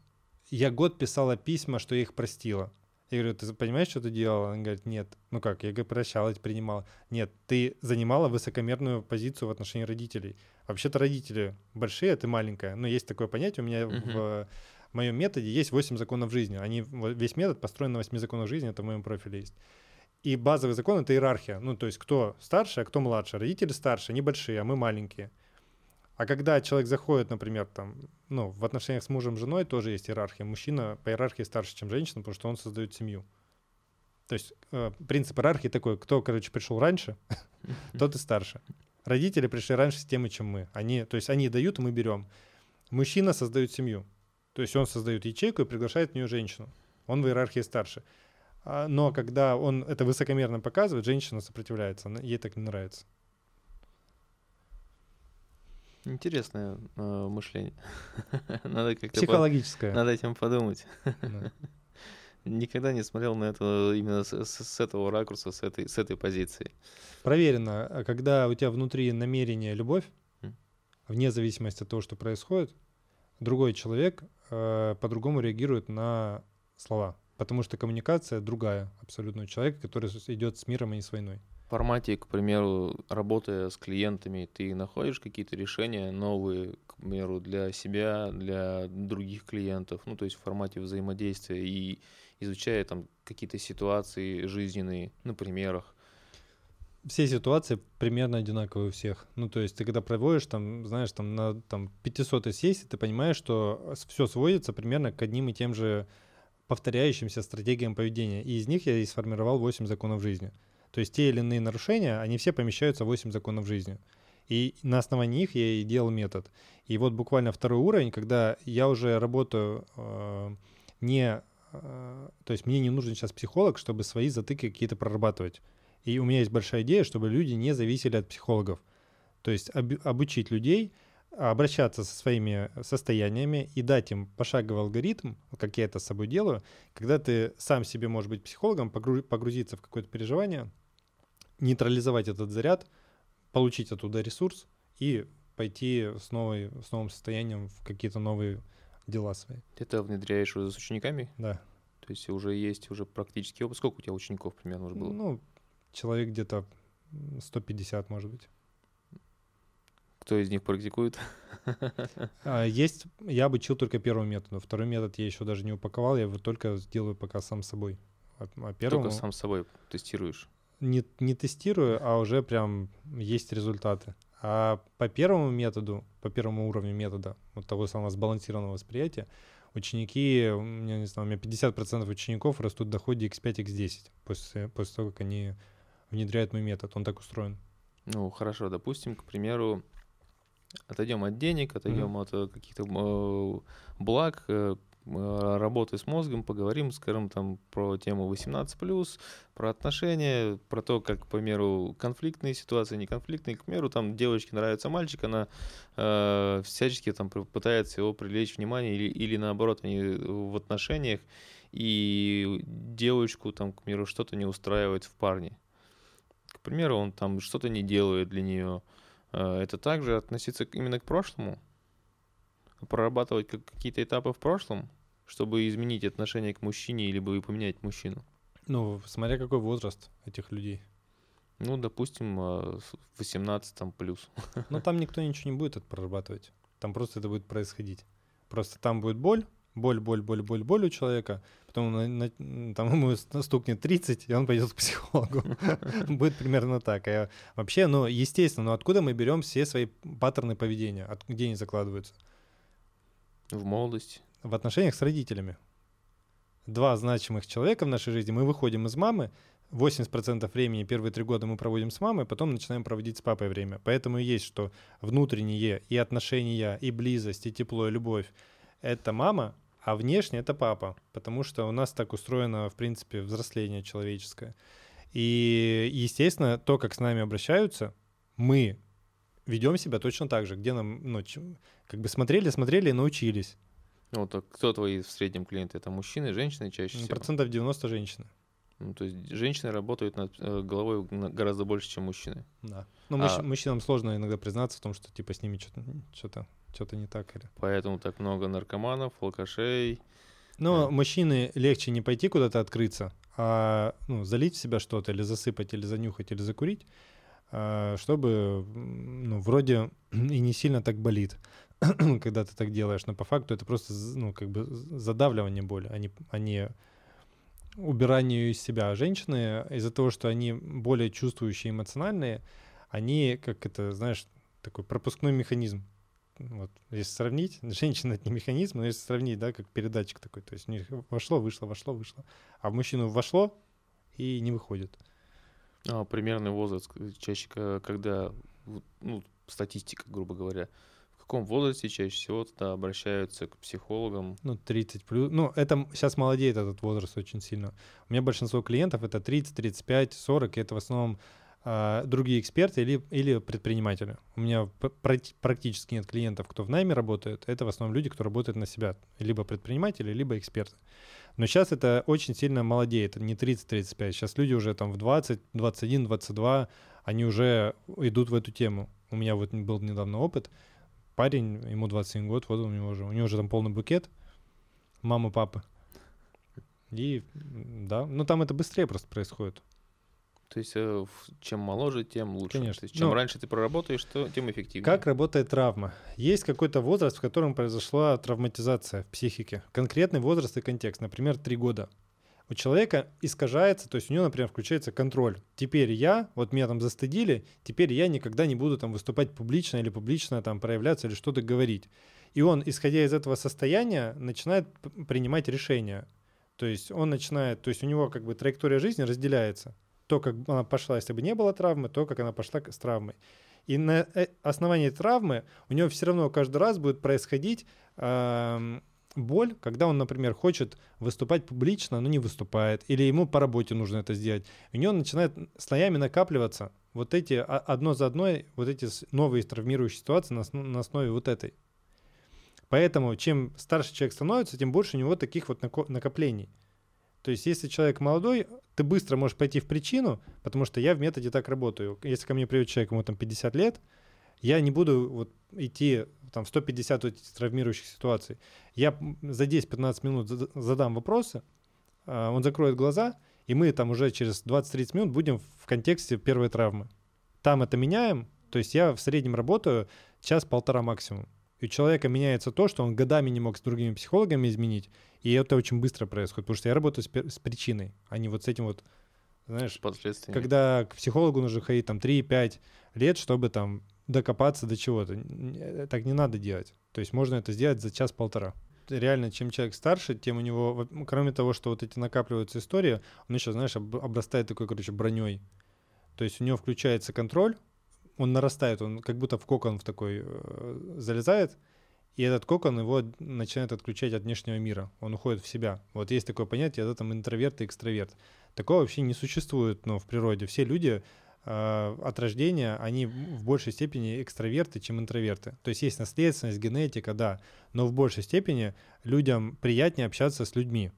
Я год писала письма, что я их простила. Я говорю, ты понимаешь, что ты делала? Он говорит, нет. Ну как, я говорю, прощала, принимала. Нет, ты занимала высокомерную позицию в отношении родителей. Вообще-то родители большие, а ты маленькая. Но есть такое понятие у меня uh-huh. в в моем методе есть 8 законов жизни. Они, весь метод построен на 8 законах жизни, это в моем профиле есть. И базовый закон — это иерархия. Ну, то есть кто старше, а кто младше. Родители старше, они большие, а мы маленькие. А когда человек заходит, например, там, ну, в отношениях с мужем, женой тоже есть иерархия. Мужчина по иерархии старше, чем женщина, потому что он создает семью. То есть э, принцип иерархии такой, кто, короче, пришел раньше, тот и старше. Родители пришли раньше с темы, чем мы. Они, то есть они дают, мы берем. Мужчина создает семью. То есть он создает ячейку и приглашает в нее женщину. Он в иерархии старше. А, но когда он это высокомерно показывает, женщина сопротивляется. Ей так не нравится. Интересное э, мышление. надо как-то Психологическое. По... Надо этим подумать. Никогда не смотрел на это именно с, с, с этого ракурса, с этой, с этой позиции. Проверено, а когда у тебя внутри намерение любовь, mm. вне зависимости от того, что происходит, другой человек э, по-другому реагирует на слова. Потому что коммуникация другая абсолютно у человека, который идет с миром, а не с войной формате, к примеру, работая с клиентами, ты находишь какие-то решения новые, к примеру, для себя, для других клиентов, ну, то есть в формате взаимодействия и изучая там какие-то ситуации жизненные на примерах? Все ситуации примерно одинаковые у всех. Ну, то есть ты когда проводишь, там, знаешь, там на там, 500 сессии, ты понимаешь, что все сводится примерно к одним и тем же повторяющимся стратегиям поведения. И из них я и сформировал 8 законов жизни. То есть те или иные нарушения, они все помещаются в 8 законов жизни. И на основании их я и делал метод. И вот буквально второй уровень, когда я уже работаю э, не... Э, то есть мне не нужен сейчас психолог, чтобы свои затыки какие-то прорабатывать. И у меня есть большая идея, чтобы люди не зависели от психологов. То есть об, обучить людей обращаться со своими состояниями и дать им пошаговый алгоритм, как я это с собой делаю, когда ты сам себе можешь быть психологом, погрузиться в какое-то переживание, нейтрализовать этот заряд, получить оттуда ресурс и пойти с, новой, с новым состоянием в какие-то новые дела свои. Ты это внедряешь уже с учениками? Да. То есть уже есть уже практически опыт. Сколько у тебя учеников примерно уже было? Ну, человек где-то 150, может быть. Кто из них практикует? А, есть, я обучил только первому методу. Второй метод я еще даже не упаковал, я его только сделаю пока сам собой. А, а первому... Только сам собой тестируешь? Не, не тестирую, а уже прям есть результаты. А по первому методу, по первому уровню метода, вот того самого сбалансированного восприятия, ученики, я не знаю, у меня 50% учеников растут в доходе x5, x10 после, после того, как они внедряют мой метод. Он так устроен. Ну, хорошо, допустим, к примеру, отойдем от денег, отойдем mm-hmm. от э, каких-то э, благ, Э, работы с мозгом, поговорим, скажем, там про тему 18+, про отношения, про то, как, к примеру, конфликтные ситуации, не конфликтные, к примеру, там девочке нравится мальчик, она э, всячески там пытается его привлечь внимание, или, или наоборот, они в отношениях, и девочку там, к примеру, что-то не устраивает в парне. примеру, он там что-то не делает для нее, э, это также относиться именно к прошлому? Прорабатывать какие-то этапы в прошлом, чтобы изменить отношение к мужчине или бы поменять мужчину? Ну, смотря какой возраст этих людей. Ну, допустим, 18 там плюс. Ну, там никто ничего не будет это прорабатывать. Там просто это будет происходить. Просто там будет боль, боль, боль, боль, боль, боль у человека, потом на, на, там ему стукнет 30, и он пойдет к психологу. Будет примерно так. А вообще, ну, естественно, но откуда мы берем все свои паттерны поведения? Где они закладываются? В молодости. В отношениях с родителями. Два значимых человека в нашей жизни. Мы выходим из мамы, 80% времени первые три года мы проводим с мамой, потом начинаем проводить с папой время. Поэтому есть, что внутренние и отношения, и близость, и тепло, и любовь — это мама, а внешне это папа, потому что у нас так устроено, в принципе, взросление человеческое. И, естественно, то, как с нами обращаются, мы ведем себя точно так же, где нам, ну, как бы смотрели, смотрели и научились. Ну, так кто твои в среднем клиенты? Это мужчины, женщины чаще всего? Процентов 90 женщины. Ну, то есть женщины работают над э, головой гораздо больше, чем мужчины. Да. Но ну, а... мужчинам сложно иногда признаться в том, что типа с ними что-то что-то что-то не так. Или... Поэтому так много наркоманов, алкашей. Но да. мужчины легче не пойти куда-то открыться, а ну, залить в себя что-то или засыпать, или занюхать, или закурить, чтобы, ну, вроде и не сильно так болит, когда ты так делаешь, но по факту это просто, ну, как бы задавливание боли, а не, а не убиранию из себя. Женщины из-за того, что они более чувствующие, эмоциональные, они, как это, знаешь, такой пропускной механизм. Вот, если сравнить, женщина это не механизм, но если сравнить, да, как передатчик такой, то есть у них вошло, вышло, вошло, вышло, а в мужчину вошло и не выходит. А, примерный возраст чаще, когда, ну, статистика, грубо говоря, каком возрасте чаще всего тогда обращаются к психологам? Ну, 30 плюс. Ну, это сейчас молодеет этот возраст очень сильно. У меня большинство клиентов это 30, 35, 40, и это в основном э, другие эксперты или, или предприниматели. У меня практически нет клиентов, кто в найме работает. Это в основном люди, кто работает на себя. Либо предприниматели, либо эксперты. Но сейчас это очень сильно молодеет. Не 30-35. Сейчас люди уже там в 20, 21, 22, они уже идут в эту тему. У меня вот был недавно опыт — парень, ему 27 год, вот у него уже, у него уже там полный букет, мама, папы. И да, ну там это быстрее просто происходит. То есть э, чем моложе, тем лучше. Конечно. чем ну, раньше ты проработаешь, то тем эффективнее. Как работает травма? Есть какой-то возраст, в котором произошла травматизация в психике. Конкретный возраст и контекст. Например, три года у человека искажается, то есть у него, например, включается контроль. Теперь я, вот меня там застыдили, теперь я никогда не буду там выступать публично или публично там проявляться или что-то говорить. И он, исходя из этого состояния, начинает принимать решения. То есть он начинает, то есть у него как бы траектория жизни разделяется. То, как она пошла, если бы не было травмы, то, как она пошла с травмой. И на э, основании травмы у него все равно каждый раз будет происходить э, боль, когда он, например, хочет выступать публично, но не выступает, или ему по работе нужно это сделать, у него начинает слоями накапливаться вот эти одно за одной, вот эти новые травмирующие ситуации на, на основе вот этой. Поэтому чем старше человек становится, тем больше у него таких вот накоплений. То есть если человек молодой, ты быстро можешь пойти в причину, потому что я в методе так работаю. Если ко мне придет человек, ему там 50 лет, я не буду вот идти там 150 вот этих травмирующих ситуаций. Я за 10-15 минут задам вопросы, а, он закроет глаза, и мы там уже через 20-30 минут будем в контексте первой травмы. Там это меняем, то есть я в среднем работаю час-полтора максимум. И у человека меняется то, что он годами не мог с другими психологами изменить, и это очень быстро происходит, потому что я работаю с, с причиной, а не вот с этим вот, знаешь, когда к психологу нужно ходить там 3-5 лет, чтобы там докопаться до чего-то. Э, так не надо делать. То есть можно это сделать за час-полтора. Реально, чем человек старше, тем у него, кроме того, что вот эти накапливаются истории, он еще, знаешь, обрастает такой, короче, броней. То есть у него включается контроль, он нарастает, он как будто в кокон в такой э, залезает, и этот кокон его начинает отключать от внешнего мира. Он уходит в себя. Вот есть такое понятие, это там интроверт и экстраверт. Такого вообще не существует но ну, в природе. Все люди Э, от рождения, они в большей степени экстраверты, чем интроверты. То есть есть наследственность, генетика, да, но в большей степени людям приятнее общаться с людьми,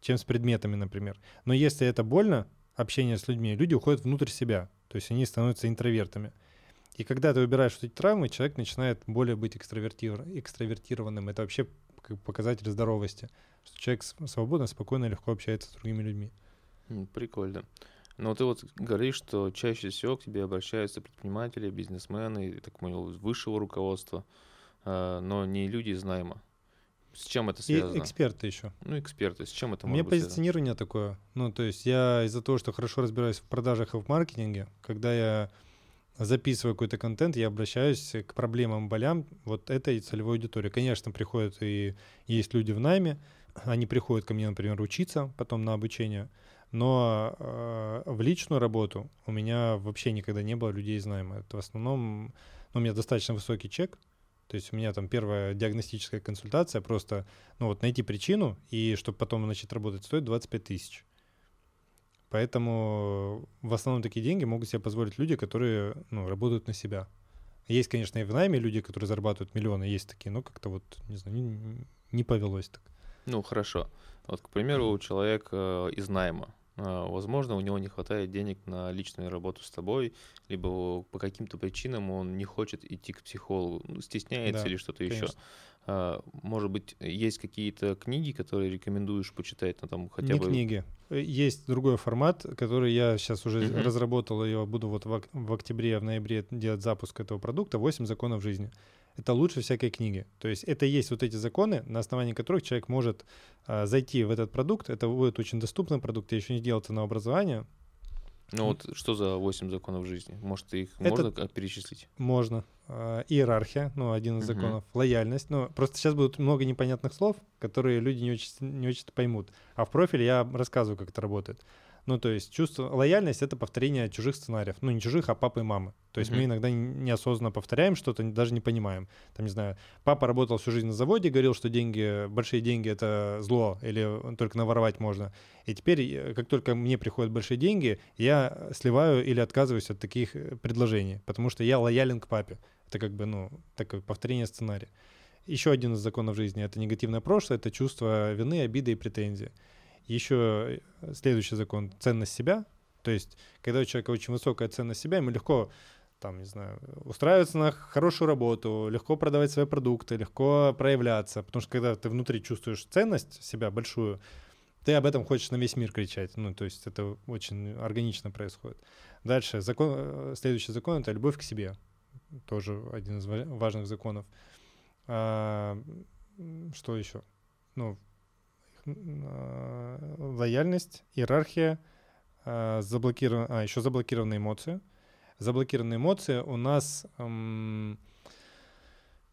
чем с предметами, например. Но если это больно, общение с людьми, люди уходят внутрь себя. То есть они становятся интровертами. И когда ты выбираешь вот эти травмы, человек начинает более быть экстравертированным. Это вообще показатель здоровости, что человек свободно, спокойно, легко общается с другими людьми. Прикольно. Но ты вот говоришь, что чаще всего к тебе обращаются предприниматели, бизнесмены, так понял, высшего руководства, а, но не люди из найма. С чем это связано? И эксперты еще. Ну, эксперты. С чем это У меня позиционирование связано? такое. Ну, то есть я из-за того, что хорошо разбираюсь в продажах и в маркетинге, когда я записываю какой-то контент, я обращаюсь к проблемам, болям вот этой целевой аудитории. Конечно, приходят и есть люди в найме, они приходят ко мне, например, учиться потом на обучение, но э, в личную работу у меня вообще никогда не было людей из найма. Это в основном, ну, у меня достаточно высокий чек, то есть у меня там первая диагностическая консультация, просто, ну вот найти причину, и чтобы потом начать работать, стоит 25 тысяч. Поэтому в основном такие деньги могут себе позволить люди, которые ну, работают на себя. Есть, конечно, и в найме люди, которые зарабатывают миллионы, есть такие, но как-то вот, не знаю, не, не повелось так. Ну, хорошо. Вот, к примеру, человек э, из найма, э, возможно, у него не хватает денег на личную работу с тобой, либо по каким-то причинам он не хочет идти к психологу, ну, стесняется да, или что-то еще. А, может быть, есть какие-то книги, которые рекомендуешь почитать? Ну, там, хотя Не бы... книги. Э, есть другой формат, который я сейчас уже uh-huh. разработал, и буду вот в, в октябре, в ноябре делать запуск этого продукта. «8 законов жизни». Это лучше всякой книги. То есть это есть вот эти законы, на основании которых человек может а, зайти в этот продукт. Это будет очень доступный продукт. Я еще не делал ценообразование, ну вот что за 8 законов жизни? Может, их Это можно перечислить? Можно. А, иерархия, ну, один из uh-huh. законов. Лояльность. Ну, просто сейчас будут много непонятных слов, которые люди не очень, не очень поймут. А в профиле я рассказываю, как это работает. Ну, то есть чувство лояльность — это повторение чужих сценариев. Ну, не чужих, а папы и мамы. То есть mm-hmm. мы иногда неосознанно повторяем что-то, даже не понимаем. Там, не знаю, папа работал всю жизнь на заводе, говорил, что деньги, большие деньги — это зло, или только наворовать можно. И теперь, э, как только мне приходят большие деньги, я сливаю или отказываюсь от таких э, предложений, потому что я лоялен к папе. Это как бы, ну, такое повторение сценария. Еще один из законов жизни — это негативное прошлое, это чувство вины, обиды и претензии. Еще э, следующий закон — ценность себя. То есть, когда у человека очень высокая ценность себя, ему легко там, не знаю, устраиваться на хорошую работу, легко продавать свои продукты, легко проявляться. Потому что когда ты внутри чувствуешь ценность себя большую, ты об этом хочешь на весь мир кричать. Ну, то есть это очень органично происходит. Дальше, закон, э, следующий закон — это любовь к себе. Тоже один из важных законов. А, что еще? Ну, лояльность, иерархия, заблокирован... а, еще заблокированные эмоции. Заблокированные эмоции у нас...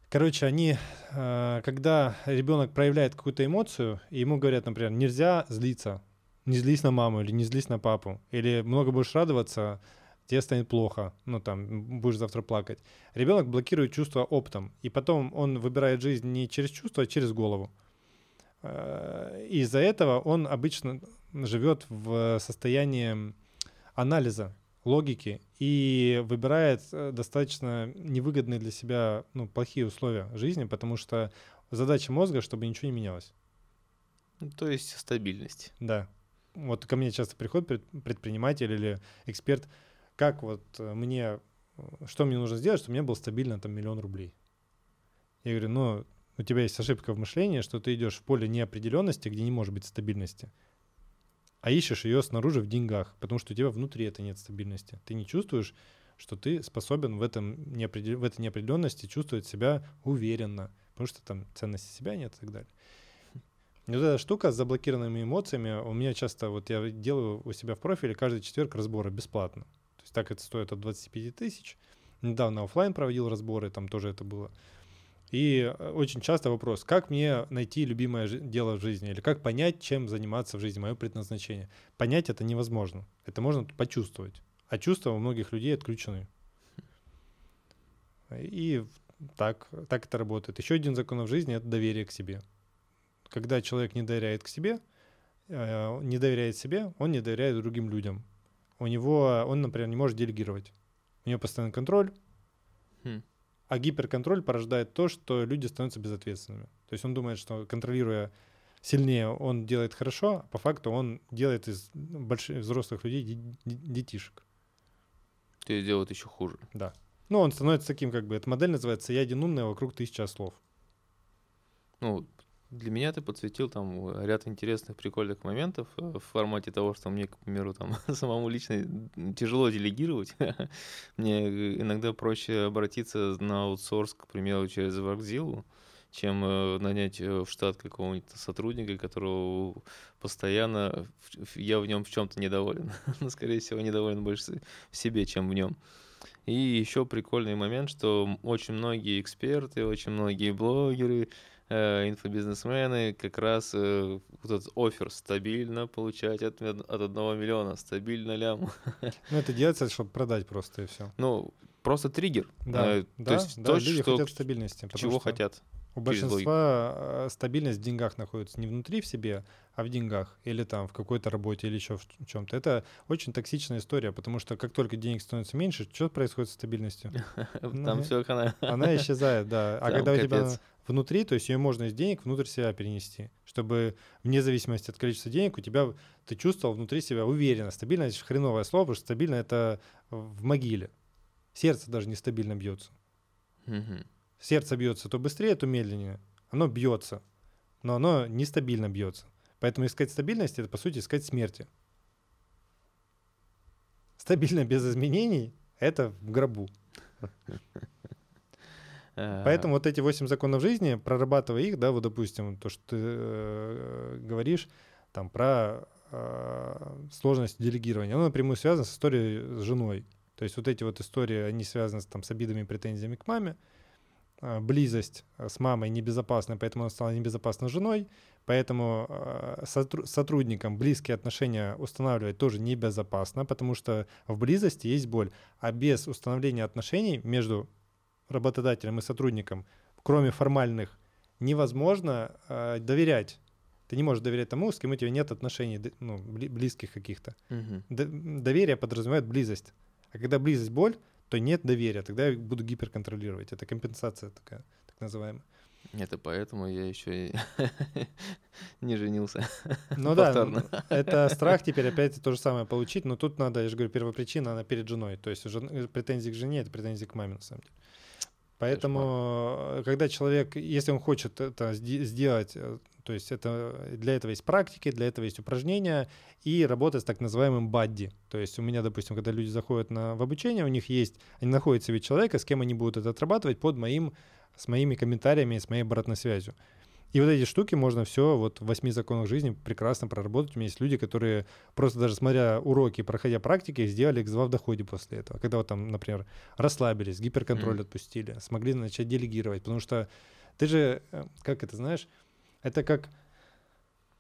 Короче, они, э, когда ребенок проявляет какую-то эмоцию, ему говорят, например, нельзя злиться, не злись на маму или не злись на папу, или много будешь радоваться, тебе станет плохо, ну там, будешь завтра плакать. Ребенок блокирует чувства оптом, и потом он выбирает жизнь не через чувства, а через голову. Э, из-за этого он обычно живет в состоянии анализа, логики и выбирает э, достаточно невыгодные для себя ну, плохие условия жизни, потому что задача мозга, чтобы ничего не менялось. Ну, то есть стабильность. Да. Вот ко мне часто приходит предприниматель или эксперт, как вот э, мне, что мне нужно сделать, чтобы у меня был стабильно там миллион рублей. Я говорю, ну, у тебя есть ошибка в мышлении, что ты идешь в поле неопределенности, где не может быть стабильности, а ищешь ее снаружи в деньгах, потому что у тебя внутри это нет стабильности. Ты не чувствуешь, что ты способен в, этом неопредел... в этой неопределенности чувствовать себя уверенно, потому что там ценности себя нет и так далее. И вот эта штука с заблокированными эмоциями, у меня часто, вот я делаю у себя в профиле каждый четверг разборы бесплатно. То есть так это стоит от 25 тысяч. Недавно офлайн проводил разборы, там тоже это было. И э, очень часто вопрос, как мне найти любимое дело в жизни, или как понять, чем заниматься в жизни, мое предназначение. Понять это невозможно. Это можно почувствовать. А чувства у многих людей отключены. И так, так это работает. Еще один закон в жизни — это доверие к себе. Когда человек не доверяет к себе, э, не доверяет себе, он не доверяет другим людям. У него, он, например, не может делегировать. У него постоянный контроль, хм. А гиперконтроль порождает то, что люди становятся безответственными. То есть он думает, что контролируя сильнее, он делает хорошо, а по факту он делает из больших взрослых людей детишек. То есть делают еще хуже. Да. Ну, он становится таким, как бы, эта модель называется «Я один умный, а вокруг тысяча слов». Ну, для меня ты подсветил там ряд интересных, прикольных моментов э, в формате того, что мне, к примеру, там самому лично тяжело делегировать. мне иногда проще обратиться на аутсорс, к примеру, через Workzilla, чем э, нанять э, в штат какого-нибудь сотрудника, которого постоянно я в нем в чем-то недоволен. Но, скорее всего, недоволен больше в себе, чем в нем. И еще прикольный момент, что очень многие эксперты, очень многие блогеры, э, инфобизнесмены как раз э, вот этот офер стабильно получать от, от одного миллиона, стабильно лям. Ну, это делается, чтобы продать просто и все. Ну, просто триггер. Да, э, да, то есть да, то, люди что, хотят стабильности. Чего хотят. У большинства э, стабильность в деньгах находится не внутри в себе, а в деньгах или там в какой-то работе или еще в чем-то. Это очень токсичная история, потому что как только денег становится меньше, что происходит с стабильностью? Там все она. Она исчезает, да. А когда у тебя внутри, то есть ее можно из денег внутрь себя перенести, чтобы вне зависимости от количества денег у тебя ты чувствовал внутри себя уверенно. Стабильность хреновое слово, потому что стабильно это в могиле. Сердце даже нестабильно бьется сердце бьется то быстрее, то медленнее. Оно бьется, но оно нестабильно бьется. Поэтому искать стабильность — это, по сути, искать смерти. Стабильно без изменений — это в гробу. Поэтому вот эти восемь законов жизни, прорабатывая их, да, вот, допустим, то, что ты э, говоришь там про э, сложность делегирования, оно напрямую связано с историей с женой. То есть вот эти вот истории, они связаны с, там, с обидами и претензиями к маме, близость а, с мамой небезопасна, поэтому она стала небезопасной женой, поэтому а, сотрудникам близкие отношения устанавливать тоже небезопасно, потому что в близости есть боль, а без установления отношений между работодателем и сотрудником, кроме формальных, невозможно доверять. Ты не можешь доверять тому, с кем у тебя нет отношений, ну, близких каких-то. Угу. Доверие подразумевает близость. А когда близость боль, то нет доверия, тогда я буду гиперконтролировать. Это компенсация такая, так называемая. Это поэтому я еще и не женился. Ну да, это страх теперь опять то же самое получить, но тут надо, я же говорю, первая причина, она перед женой. То есть э, претензии к жене — это претензии к маме, на самом деле. Поэтому, когда человек, если он хочет это сделать, э, то есть это, для этого есть практики, для этого есть упражнения и работа с так называемым бадди. То есть у меня, допустим, когда люди заходят на, в обучение, у них есть, они находят себе человека, с кем они будут это отрабатывать под моим, с моими комментариями, с моей обратной связью. И вот эти штуки можно все вот в восьми законах жизни прекрасно проработать. У меня есть люди, которые просто даже смотря уроки, проходя практики, сделали X2 в доходе после этого. Когда вот там, например, расслабились, гиперконтроль mm. отпустили, смогли начать делегировать. Потому что ты же, э, как это знаешь, это как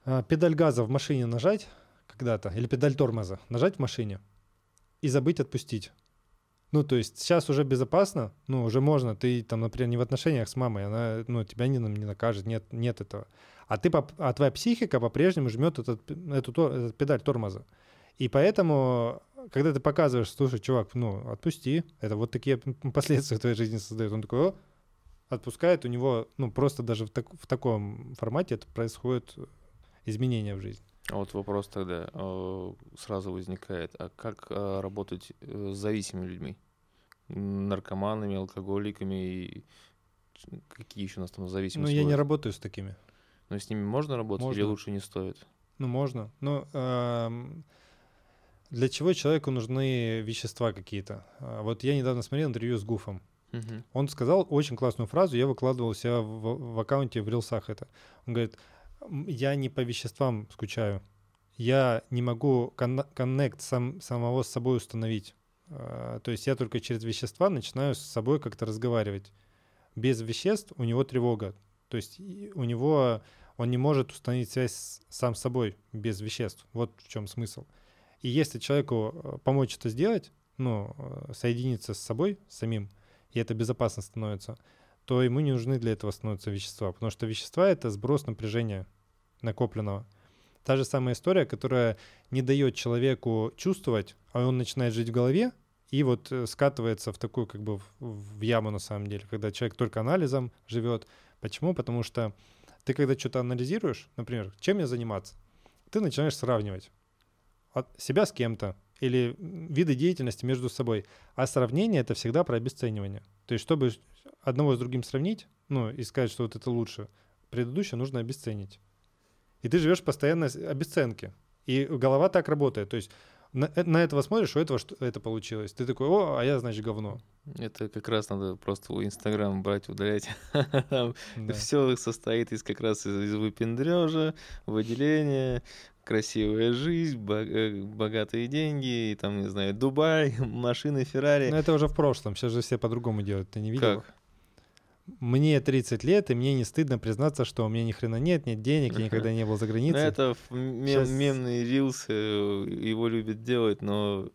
а, педаль газа в машине нажать когда-то, или педаль тормоза нажать в машине и забыть отпустить. Ну, то есть сейчас уже безопасно, ну, уже можно, ты там, например, не в отношениях с мамой, она, ну, тебя не, не накажет, нет, нет этого. А, ты, а твоя психика по-прежнему жмет этот, эту, этот педаль тормоза. И поэтому, когда ты показываешь, слушай, чувак, ну, отпусти, это вот такие последствия твоей жизни создает. Он такой, о, отпускает, у него, ну, просто даже в, так, в таком формате это происходит изменения в жизни. А вот вопрос тогда э, сразу возникает, а как э, работать э, с зависимыми людьми? Наркоманами, алкоголиками и какие еще у нас там зависимости? Ну, я не работаю с такими. Но с ними можно работать можно. или лучше не стоит? Ну, можно. Но э, для чего человеку нужны вещества какие-то? А, вот я недавно смотрел интервью с Гуфом. Угу. Он сказал очень классную фразу, я выкладывал себя в, в аккаунте в рилсах это. Он говорит, я не по веществам скучаю, я не могу коннект сам, самого с собой установить. Uh, то есть я только через вещества начинаю с собой как-то разговаривать. Без веществ у него тревога. То есть у него он не может установить связь с, сам с собой без веществ. Вот в чем смысл. И если человеку э, помочь это сделать, ну, э, соединиться с собой самим, и это безопасно становится, то ему не нужны для этого становятся вещества, потому что вещества — это сброс напряжения накопленного. Та же самая история, которая не дает человеку чувствовать, а он начинает жить в голове, и вот э, скатывается в такую как бы в яму на самом деле, когда человек только анализом живет. Почему? Потому что ты когда что-то анализируешь, например, чем мне заниматься, ты начинаешь сравнивать от себя с кем-то, или виды деятельности между собой. А сравнение — это всегда про обесценивание. То есть чтобы одного с другим сравнить, ну, и сказать, что вот это лучше, предыдущее нужно обесценить. И ты живешь постоянно обесценки. И голова так работает. То есть на, э, на этого смотришь, у этого что это получилось. Ты такой, о, а я, значит, говно. Это как раз надо просто у Инстаграма брать, удалять. Там да. все состоит из как раз из, из выпендрежа, выделения, красивая жизнь, э, богатые деньги, там, не знаю, Дубай, машины, Феррари. Но это уже в прошлом, сейчас же все по-другому делают, ты не видел? Как? мне 30 лет, и мне не стыдно признаться, что у меня ни хрена нет, нет денег, я никогда не был за границей. Ну, это мем, Сейчас... мемный рилс, э, его любят делать, но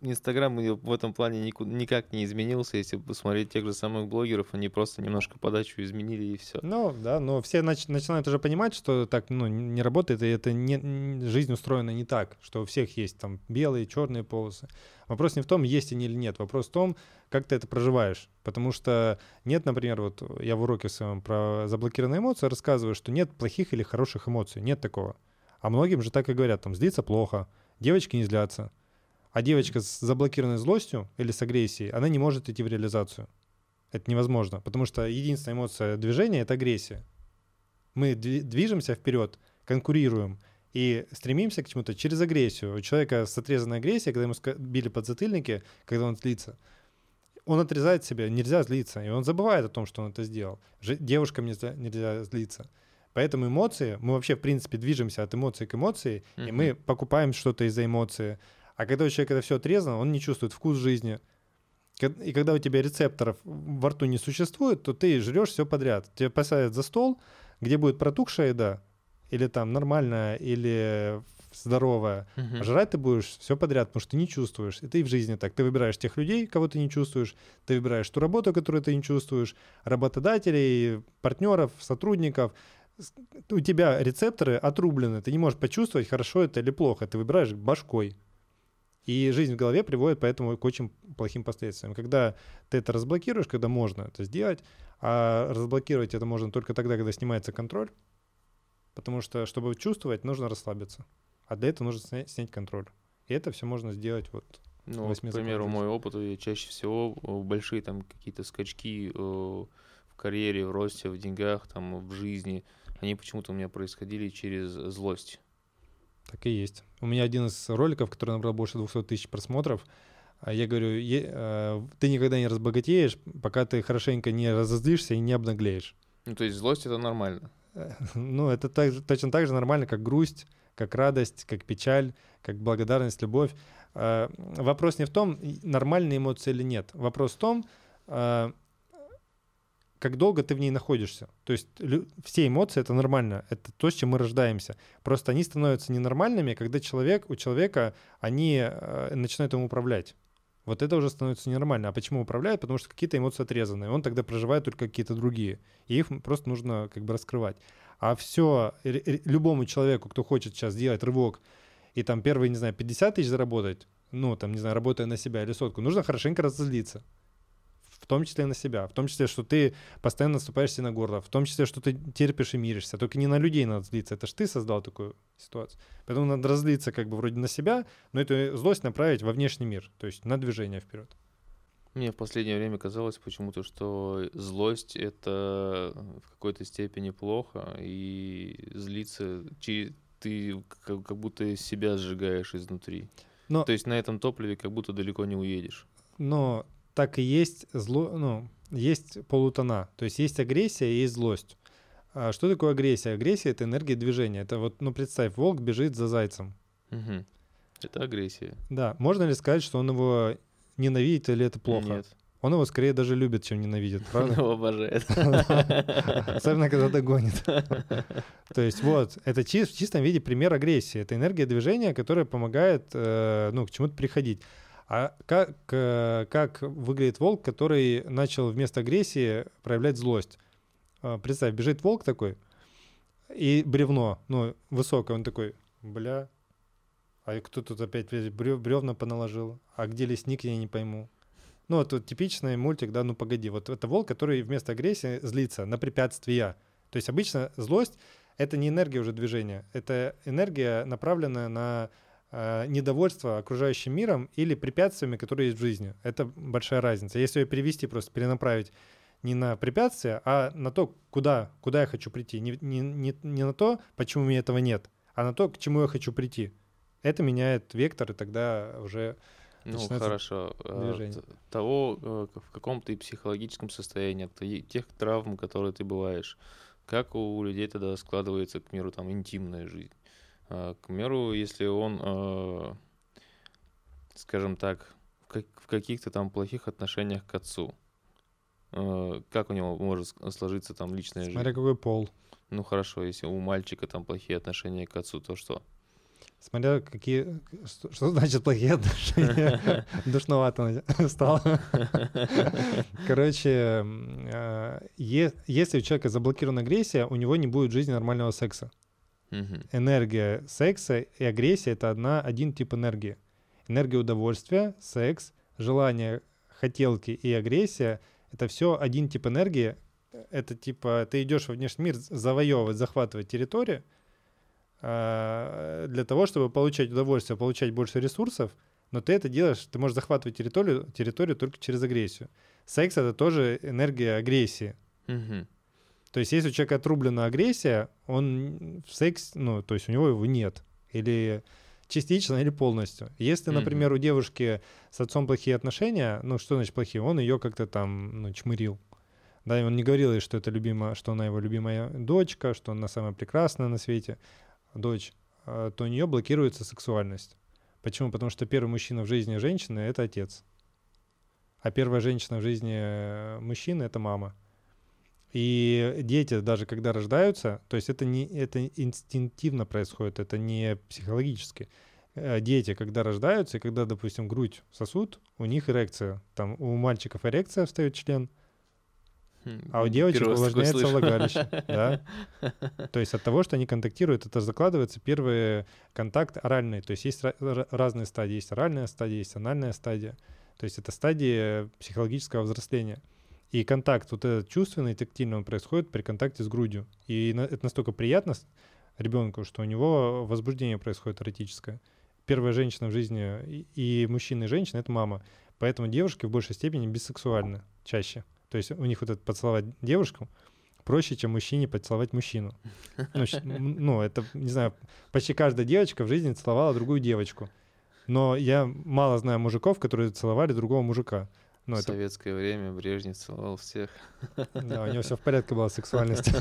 Инстаграм в этом плане никак не изменился. Если посмотреть тех же самых блогеров, они просто немножко подачу изменили и все. Ну, да, но все нач- начинают уже понимать, что так ну, не работает, и это не, жизнь устроена не так, что у всех есть там белые, черные полосы. Вопрос не в том, есть они или нет, вопрос в том, как ты это проживаешь. Потому что нет, например, вот я в уроке своем про заблокированные эмоции рассказываю, что нет плохих или хороших эмоций, нет такого. А многим же так и говорят, там, злиться плохо, девочки не злятся. А девочка с заблокированной злостью или с агрессией, она не может идти в реализацию. Это невозможно, потому что единственная эмоция движения — это агрессия. Мы движемся вперед, конкурируем и стремимся к чему-то через агрессию. У человека с отрезанной агрессией, когда ему били подзатыльники, когда он злится, он отрезает себя, нельзя злиться, и он забывает о том, что он это сделал. Девушкам нельзя, нельзя злиться. Поэтому эмоции, мы вообще, в принципе, движемся от эмоций к эмоции, mm-hmm. и мы покупаем что-то из-за эмоции, а когда у человека это все отрезано, он не чувствует вкус жизни. И когда у тебя рецепторов во рту не существует, то ты жрешь все подряд. Тебя посадят за стол, где будет протухшая еда, или там нормальная, или здоровая. Угу. жрать ты будешь все подряд, потому что ты не чувствуешь. И ты в жизни так. Ты выбираешь тех людей, кого ты не чувствуешь, ты выбираешь ту работу, которую ты не чувствуешь, работодателей, партнеров, сотрудников. У тебя рецепторы отрублены, ты не можешь почувствовать, хорошо это или плохо. Ты выбираешь башкой. И жизнь в голове приводит поэтому к очень плохим последствиям. Когда ты это разблокируешь, когда можно это сделать, а разблокировать это можно только тогда, когда снимается контроль, потому что, чтобы чувствовать, нужно расслабиться. А для этого нужно снять, снять контроль. И это все можно сделать вот ну, к примеру, мой опыт, и чаще всего э, большие там какие-то скачки э, в карьере, в росте, в деньгах, там, в жизни, они почему-то у меня происходили через злость. Так и есть. У меня один из роликов, который набрал больше 200 тысяч просмотров, а я говорю, э, ты никогда не разбогатеешь, пока ты хорошенько не разозлишься и не обнаглеешь. Ну, то есть злость — это нормально? Ну, это так, точно так же нормально, как грусть, как радость, как печаль, как благодарность, любовь. Э, вопрос не в том, нормальные эмоции или нет. Вопрос в том, э, как долго ты в ней находишься. То есть все эмоции — это нормально, это то, с чем мы рождаемся. Просто они становятся ненормальными, когда человек, у человека они э, начинают им управлять. Вот это уже становится ненормально. А почему управляет? Потому что какие-то эмоции отрезаны. Он тогда проживает только какие-то другие. И их просто нужно как бы раскрывать. А все, любому человеку, кто хочет сейчас сделать рывок и там первые, не знаю, 50 тысяч заработать, ну, там, не знаю, работая на себя или сотку, нужно хорошенько разозлиться в том числе и на себя, в том числе, что ты постоянно наступаешь себе на горло, в том числе, что ты терпишь и миришься. Только не на людей надо злиться, это же ты создал такую ситуацию. Поэтому надо разлиться как бы вроде на себя, но эту злость направить во внешний мир, то есть на движение вперед. Мне в последнее время казалось почему-то, что злость — это в какой-то степени плохо, и злиться ты как будто себя сжигаешь изнутри. Но... То есть на этом топливе как будто далеко не уедешь. Но так и есть зло, ну, есть полутона. То есть есть агрессия и есть злость. А что такое агрессия? Агрессия — это энергия движения. Это вот, ну, представь, волк бежит за зайцем. Угу. Это агрессия. Да. Можно ли сказать, что он его ненавидит или это плохо? Нет. Он его скорее даже любит, чем ненавидит, правда? Он его обожает. Особенно, когда догонит. То есть вот, это в чистом виде пример агрессии. Это энергия движения, которая помогает э, ну, к чему-то приходить. А как, как выглядит волк, который начал вместо агрессии проявлять злость? А, представь, бежит волк такой, и бревно, ну, высокое, он такой, бля, а кто тут опять бревна поналожил? А где лесник, я не пойму. Ну, вот, вот типичный мультик, да, ну погоди. Вот это волк, который вместо агрессии злится на препятствия. То есть обычно злость — это не энергия уже движения, это энергия, направленная на недовольство окружающим миром или препятствиями, которые есть в жизни. Это большая разница. Если ее перевести, просто перенаправить не на препятствия, а на то, куда, куда я хочу прийти. Не, не, не, не на то, почему у меня этого нет, а на то, к чему я хочу прийти. Это меняет вектор, и тогда уже ну, хорошо. А, движение. Того, э, в каком ты психологическом состоянии, тех травм, которые ты бываешь, как у людей тогда складывается, к миру, там, интимная жизнь. А, к миру, если он, э, скажем так, в каких-то там плохих отношениях к отцу, э, как у него может сложиться там личная жизнь? Смотря какой пол. Ну хорошо, если у мальчика там плохие отношения к отцу, то что? Смотря какие... Что, что значит плохие отношения? Душновато стало. Короче, если у человека заблокирована агрессия, у него не будет в жизни нормального секса. Энергия секса и агрессия — это одна, один тип энергии. Энергия удовольствия, секс, желание, хотелки и агрессия — это все один тип энергии. Это типа ты идешь во внешний мир завоевывать, захватывать территорию — а, для того, чтобы получать удовольствие, получать больше ресурсов, но ты это делаешь, ты можешь захватывать территорию, территорию только через агрессию. Секс — это тоже энергия агрессии. Угу. То есть если у человека отрублена агрессия, он в секс, ну, то есть у него его нет. Или частично, или полностью. Если, например, у девушки с отцом плохие отношения, ну, что значит плохие? Он ее как-то там, ну, чмырил. Да, и он не говорил ей, что это любимая, что она его любимая дочка, что она самая прекрасная на свете дочь, а, то у нее блокируется сексуальность. Почему? Потому что первый мужчина в жизни женщины — это отец. А первая женщина в жизни э, мужчины — это мама. И дети, даже когда рождаются, то есть это, не, это инстинктивно происходит, это не психологически. Э, дети, когда рождаются, и когда, допустим, грудь сосут, у них эрекция. Там у мальчиков эрекция встает член — а у девочек увлажняется влагалище. Да? То есть от того, что они контактируют, это закладывается первый контакт оральный. То есть есть разные стадии. Есть оральная стадия, есть анальная стадия. То есть это стадии психологического взросления. И контакт вот этот чувственный, тактильный, он происходит при контакте с грудью. И это настолько приятно ребенку, что у него возбуждение происходит эротическое. Первая женщина в жизни и мужчина, и женщина — это мама. Поэтому девушки в большей степени бисексуальны чаще. То есть у них вот это поцеловать девушку проще, чем мужчине поцеловать мужчину. Ну, ну, это, не знаю, почти каждая девочка в жизни целовала другую девочку. Но я мало знаю мужиков, которые целовали другого мужика. Ну, в это... советское время Брежнев целовал всех. Да, у него все в порядке была сексуальность.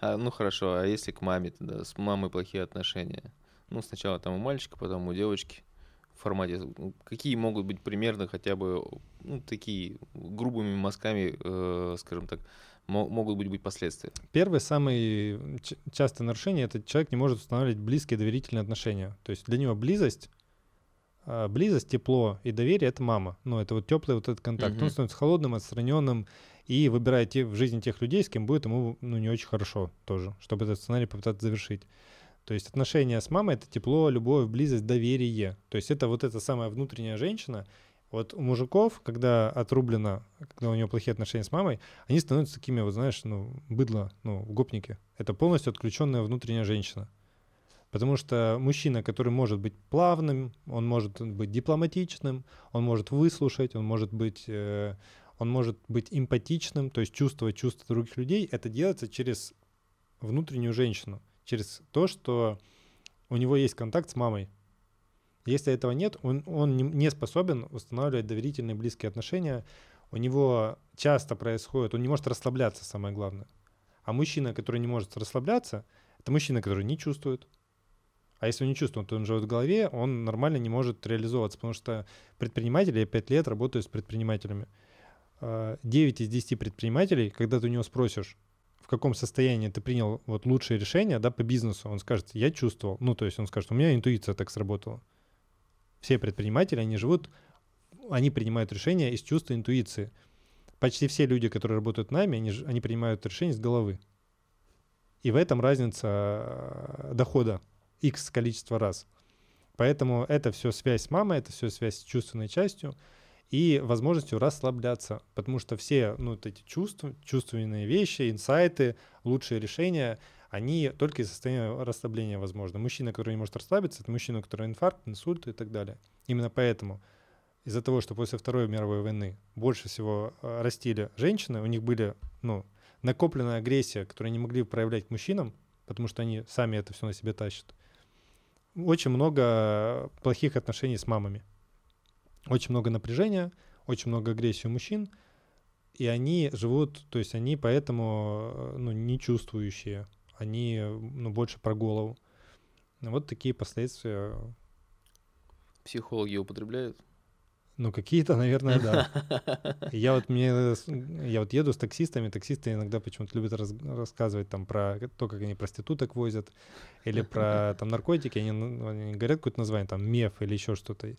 А, ну хорошо, а если к маме тогда, с мамой плохие отношения? Ну, сначала там у мальчика, потом у девочки формате? Какие могут быть примерно хотя бы ну, такие грубыми мазками, э, скажем так, могут быть, быть последствия? Первое, самое частое нарушение — это человек не может устанавливать близкие доверительные отношения. То есть для него близость а, близость, тепло и доверие — это мама. Ну, это вот теплый вот этот контакт. Uh-huh. Он становится холодным, отстраненным и выбирает те, в жизни тех людей, с кем будет ему ну, не очень хорошо тоже, чтобы этот сценарий попытаться завершить. То есть отношения с мамой — это тепло, любовь, близость, доверие. То есть это вот эта самая внутренняя женщина. Вот у мужиков, когда отрублено, когда у него плохие отношения с мамой, они становятся такими, вот знаешь, ну, быдло, ну, гопники. Это полностью отключенная внутренняя женщина. Потому что мужчина, который может быть плавным, он может быть дипломатичным, он может выслушать, он может быть, э, он может быть эмпатичным, то есть чувствовать чувства других людей, это делается через внутреннюю женщину через то, что у него есть контакт с мамой. Если этого нет, он, он не способен устанавливать доверительные близкие отношения. У него часто происходит, он не может расслабляться, самое главное. А мужчина, который не может расслабляться, это мужчина, который не чувствует. А если он не чувствует, то он живет в голове, он нормально не может реализовываться, потому что предприниматели, я 5 лет работаю с предпринимателями. 9 а, из 10 предпринимателей, когда ты у него спросишь, в каком состоянии ты принял вот лучшее решение, да, по бизнесу, он скажет, я чувствовал. Ну, то есть он скажет, у меня интуиция так сработала. Все предприниматели, они живут, они принимают решения из чувства интуиции. Почти все люди, которые работают нами, они, они принимают решения с головы. И в этом разница э, дохода x количество раз. Поэтому это все связь с это все связь с чувственной частью — и возможностью расслабляться, потому что все ну, вот эти чувства, чувственные вещи, инсайты, лучшие решения, они только из состояния расслабления возможны. Мужчина, который не может расслабиться, это мужчина, у которого инфаркт, инсульт и так далее. Именно поэтому из-за того, что после Второй мировой войны больше всего э, растили женщины, у них были, ну, накопленная агрессия, которую они могли проявлять к мужчинам, потому что они сами это все на себе тащат. Очень много плохих отношений с мамами. Очень много напряжения, очень много агрессии у мужчин, и они живут, то есть они поэтому э, ну, не чувствующие, они ну, больше про голову. Вот такие последствия. Психологи употребляют? Ну, какие-то, наверное, да. Я вот мне, я вот еду с таксистами, таксисты иногда почему-то любят раз, рассказывать там про то, как они проституток возят, или про там наркотики, они, они говорят какое-то название, там, меф или еще что-то. Я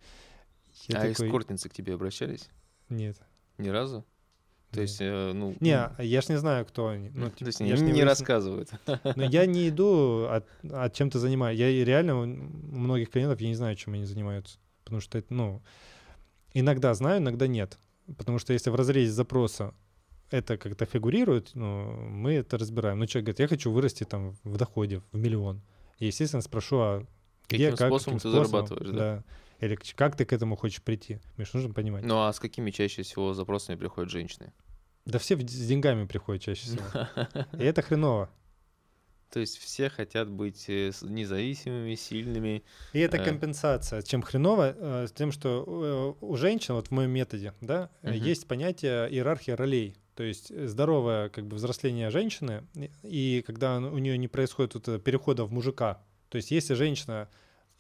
а такой... эскортницы к тебе обращались? Нет. Ни разу? То есть, э, ну... Не, я ж не знаю, кто они. Ну, то есть я не, не рассказывают. Но я не иду от, от чем-то занимаюсь. Я реально у многих клиентов я не знаю, чем они занимаются. Потому что это, ну, иногда знаю, иногда нет. Потому что если в разрезе запроса это как-то фигурирует, ну, мы это разбираем. Ну, человек говорит, я хочу вырасти там в доходе в миллион. И, естественно, спрошу, а где, каким как, способом каким ты способом? зарабатываешь, да? да? Или как ты к этому хочешь прийти? Миш, нужно понимать. Ну, а с какими чаще всего запросами приходят женщины? Да все с деньгами приходят чаще всего. И это хреново. То есть все хотят быть э, независимыми, сильными. И это э. компенсация. Чем хреново? Э, тем, что у женщин, вот в моем методе, да, uh-huh. есть понятие иерархии ролей. То есть здоровое как бы взросление женщины, и когда у нее не происходит вот перехода в мужика. То есть если женщина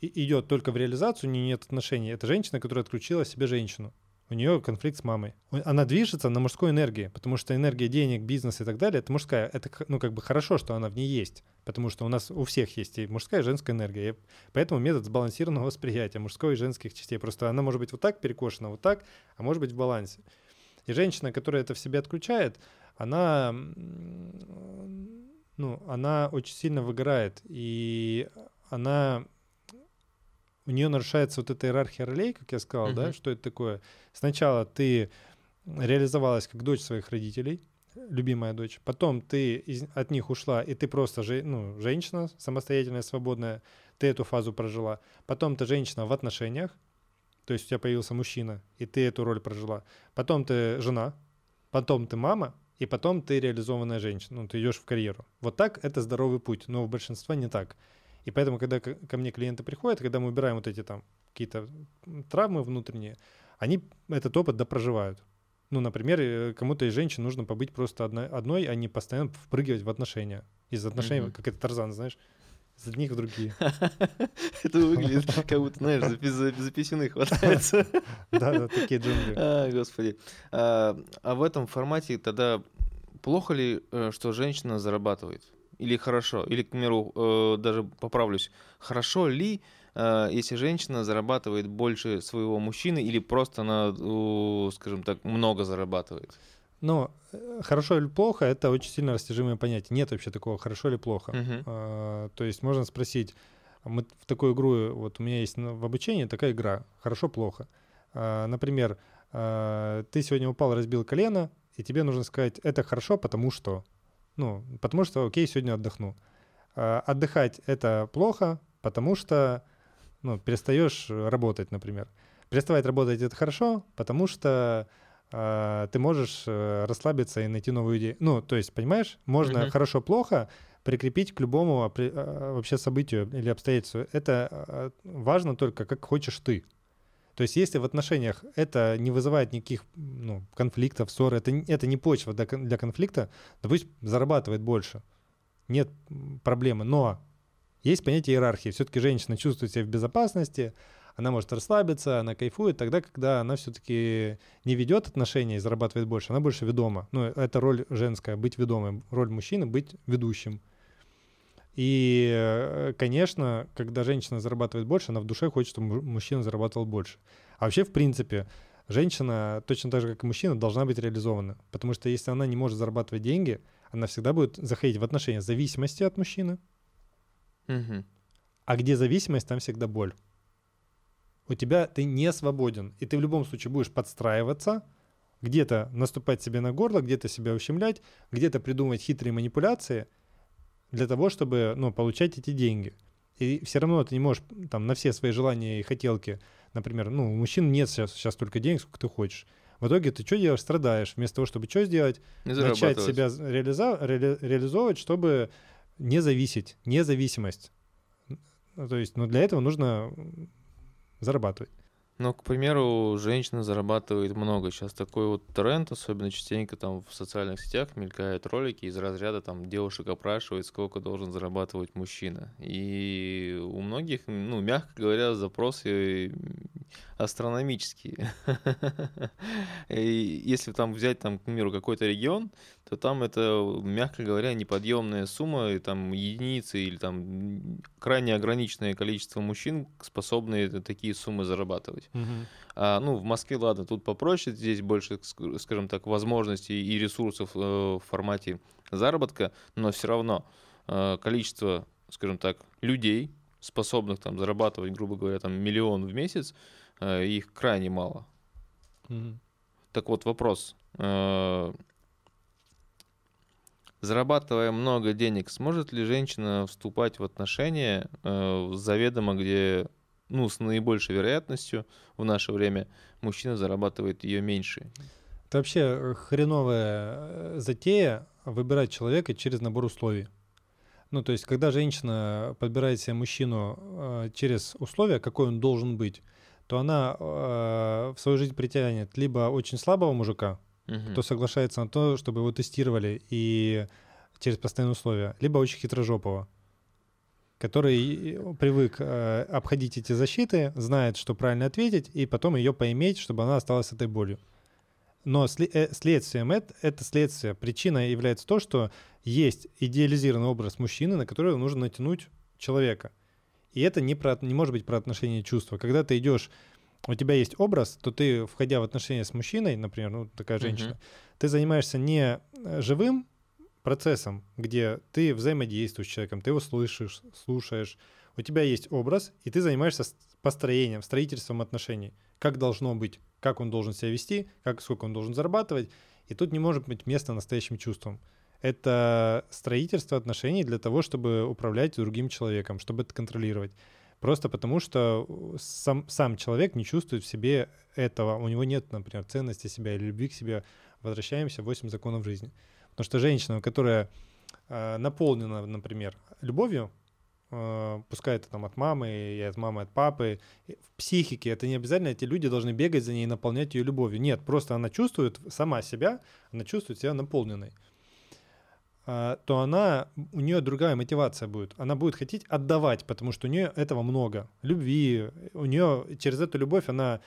идет только в реализацию, у нее нет отношений, это женщина, которая отключила себе женщину у нее конфликт с мамой. Она движется на мужской энергии, потому что энергия денег, бизнес и так далее, это мужская. Это, ну, как бы хорошо, что она в ней есть, потому что у нас у всех есть и мужская, и женская энергия. И поэтому метод сбалансированного восприятия мужской и женских частей. Просто она может быть вот так перекошена, вот так, а может быть в балансе. И женщина, которая это в себе отключает, она, ну, она очень сильно выгорает, и она у нее нарушается вот эта иерархия ролей, как я сказал, uh-huh. да, что это такое. Сначала ты реализовалась как дочь своих родителей, любимая дочь, потом ты из, от них ушла, и ты просто же, ну, женщина самостоятельная, свободная, ты эту фазу прожила. Потом ты женщина в отношениях, то есть у тебя появился мужчина, и ты эту роль прожила. Потом ты жена, потом ты мама, и потом ты реализованная женщина, ну, ты идешь в карьеру. Вот так это здоровый путь, но у большинства не так. И поэтому, когда ко мне клиенты приходят, когда мы убираем вот эти там какие-то травмы внутренние, они этот опыт допроживают. Ну, например, э, кому-то из женщин нужно побыть просто одной, одной а не постоянно впрыгивать в отношения. Из отношений, mm-hmm. как это Тарзан, знаешь, из одних в другие. Это выглядит, как будто, знаешь, за писюны хватается. Да, да, такие джунгли. А, господи. А, а в этом формате тогда плохо ли, э, что женщина зарабатывает? Или хорошо? Или, к примеру, э, даже поправлюсь, хорошо ли, э, если женщина зарабатывает больше своего мужчины или просто она, скажем так, много зарабатывает? Ну, э, хорошо или плохо, это очень сильно растяжимое понятие. Нет вообще такого хорошо или плохо. Uh-huh. А, то есть можно спросить, мы в такую игру, вот у меня есть в обучении такая игра, хорошо-плохо. А, например, а, ты сегодня упал, разбил колено, и тебе нужно сказать, это хорошо, потому что. Ну, потому что, окей, сегодня отдохну. А, отдыхать — это плохо, потому что, ну, перестаешь работать, например. Переставать работать — это хорошо, потому что э, ты можешь э, расслабиться и найти новую идею. Ну, то есть, понимаешь, можно mm-hmm. хорошо-плохо прикрепить к любому э, вообще событию или обстоятельству. Это важно только, как хочешь ты. То есть если в отношениях это не вызывает никаких ну, конфликтов, ссор, это, это не почва для, для конфликта, то пусть зарабатывает больше. Нет проблемы. Но есть понятие иерархии. Все-таки женщина чувствует себя в безопасности, она может расслабиться, она кайфует тогда, когда она все-таки не ведет отношения и зарабатывает больше, она больше ведома. Ну, это роль женская, быть ведомым. Роль мужчины — быть ведущим. И, э, конечно, когда женщина зарабатывает больше, она в душе хочет, чтобы мужчина зарабатывал больше. А вообще, в принципе, женщина, точно так же, как и мужчина, должна быть реализована. Потому что если она не может зарабатывать деньги, она всегда будет заходить в отношения зависимости от мужчины. Угу. А где зависимость, там всегда боль. У тебя ты не свободен. И ты в любом случае будешь подстраиваться, где-то наступать себе на горло, где-то себя ущемлять, где-то придумывать хитрые манипуляции — для того, чтобы, ну, получать эти деньги. И все равно ты не можешь там на все свои желания и хотелки, например, ну, у мужчин нет сейчас, сейчас только денег, сколько ты хочешь. В итоге ты что делаешь? Страдаешь. Вместо того, чтобы что сделать? Начать себя реализа- ре- реализовывать, чтобы не зависеть, независимость. Ну, то есть, но для этого нужно зарабатывать. Ну, к примеру, женщина зарабатывает много. Сейчас такой вот тренд, особенно частенько там в социальных сетях мелькают ролики из разряда там девушек опрашивают, сколько должен зарабатывать мужчина. И у многих, ну, мягко говоря, запросы астрономические. Если там взять, там, к примеру, какой-то регион, то там это, мягко говоря, неподъемная сумма, и там единицы или там крайне ограниченное количество мужчин способны такие суммы зарабатывать. Uh-huh. А, ну, в Москве, ладно, тут попроще, здесь больше, скажем так, возможностей и ресурсов э, в формате заработка, но все равно э, количество, скажем так, людей, способных там зарабатывать, грубо говоря, там миллион в месяц, э, их крайне мало. Mm-hmm. Так вот, вопрос. Э, зарабатывая много денег, сможет ли женщина вступать в отношения э, заведомо, где, ну, с наибольшей вероятностью в наше время мужчина зарабатывает ее меньше? Это вообще хреновая затея выбирать человека через набор условий. Ну, то есть, когда женщина подбирает себе мужчину э, через условия, какой он должен быть, то она э, в свою жизнь притянет либо очень слабого мужика, угу. кто соглашается на то, чтобы его тестировали и через постоянные условия, либо очень хитрожопого, который привык э, обходить эти защиты, знает, что правильно ответить, и потом ее поиметь, чтобы она осталась этой болью. Но э, следствием это, это следствие, причина является то, что есть идеализированный образ мужчины, на который нужно натянуть человека. И это не, про, не может быть про отношения чувства. Когда ты идешь, у тебя есть образ, то ты, входя в отношения с мужчиной, например, ну такая женщина, uh-huh. ты занимаешься не э, живым процессом, где ты взаимодействуешь с человеком, ты его слышишь, слушаешь, у тебя есть образ, и ты занимаешься построением, строительством отношений. Как должно быть как он должен себя вести, как, сколько он должен зарабатывать. И тут не может быть места настоящим чувствам. Это строительство отношений для того, чтобы управлять другим человеком, чтобы это контролировать. Просто потому, что сам, сам человек не чувствует в себе этого. У него нет, например, ценности себя или любви к себе. Возвращаемся в 8 законов жизни. Потому что женщина, которая э, наполнена, например, любовью, Э, пускай это там от мамы и от мамы, от папы, в психике, это не обязательно эти люди должны бегать за ней и наполнять ее любовью. Нет, просто она чувствует сама себя, она чувствует себя наполненной то она, у нее другая мотивация будет. Она будет хотеть отдавать, потому что у нее этого много. Любви, у нее через эту любовь она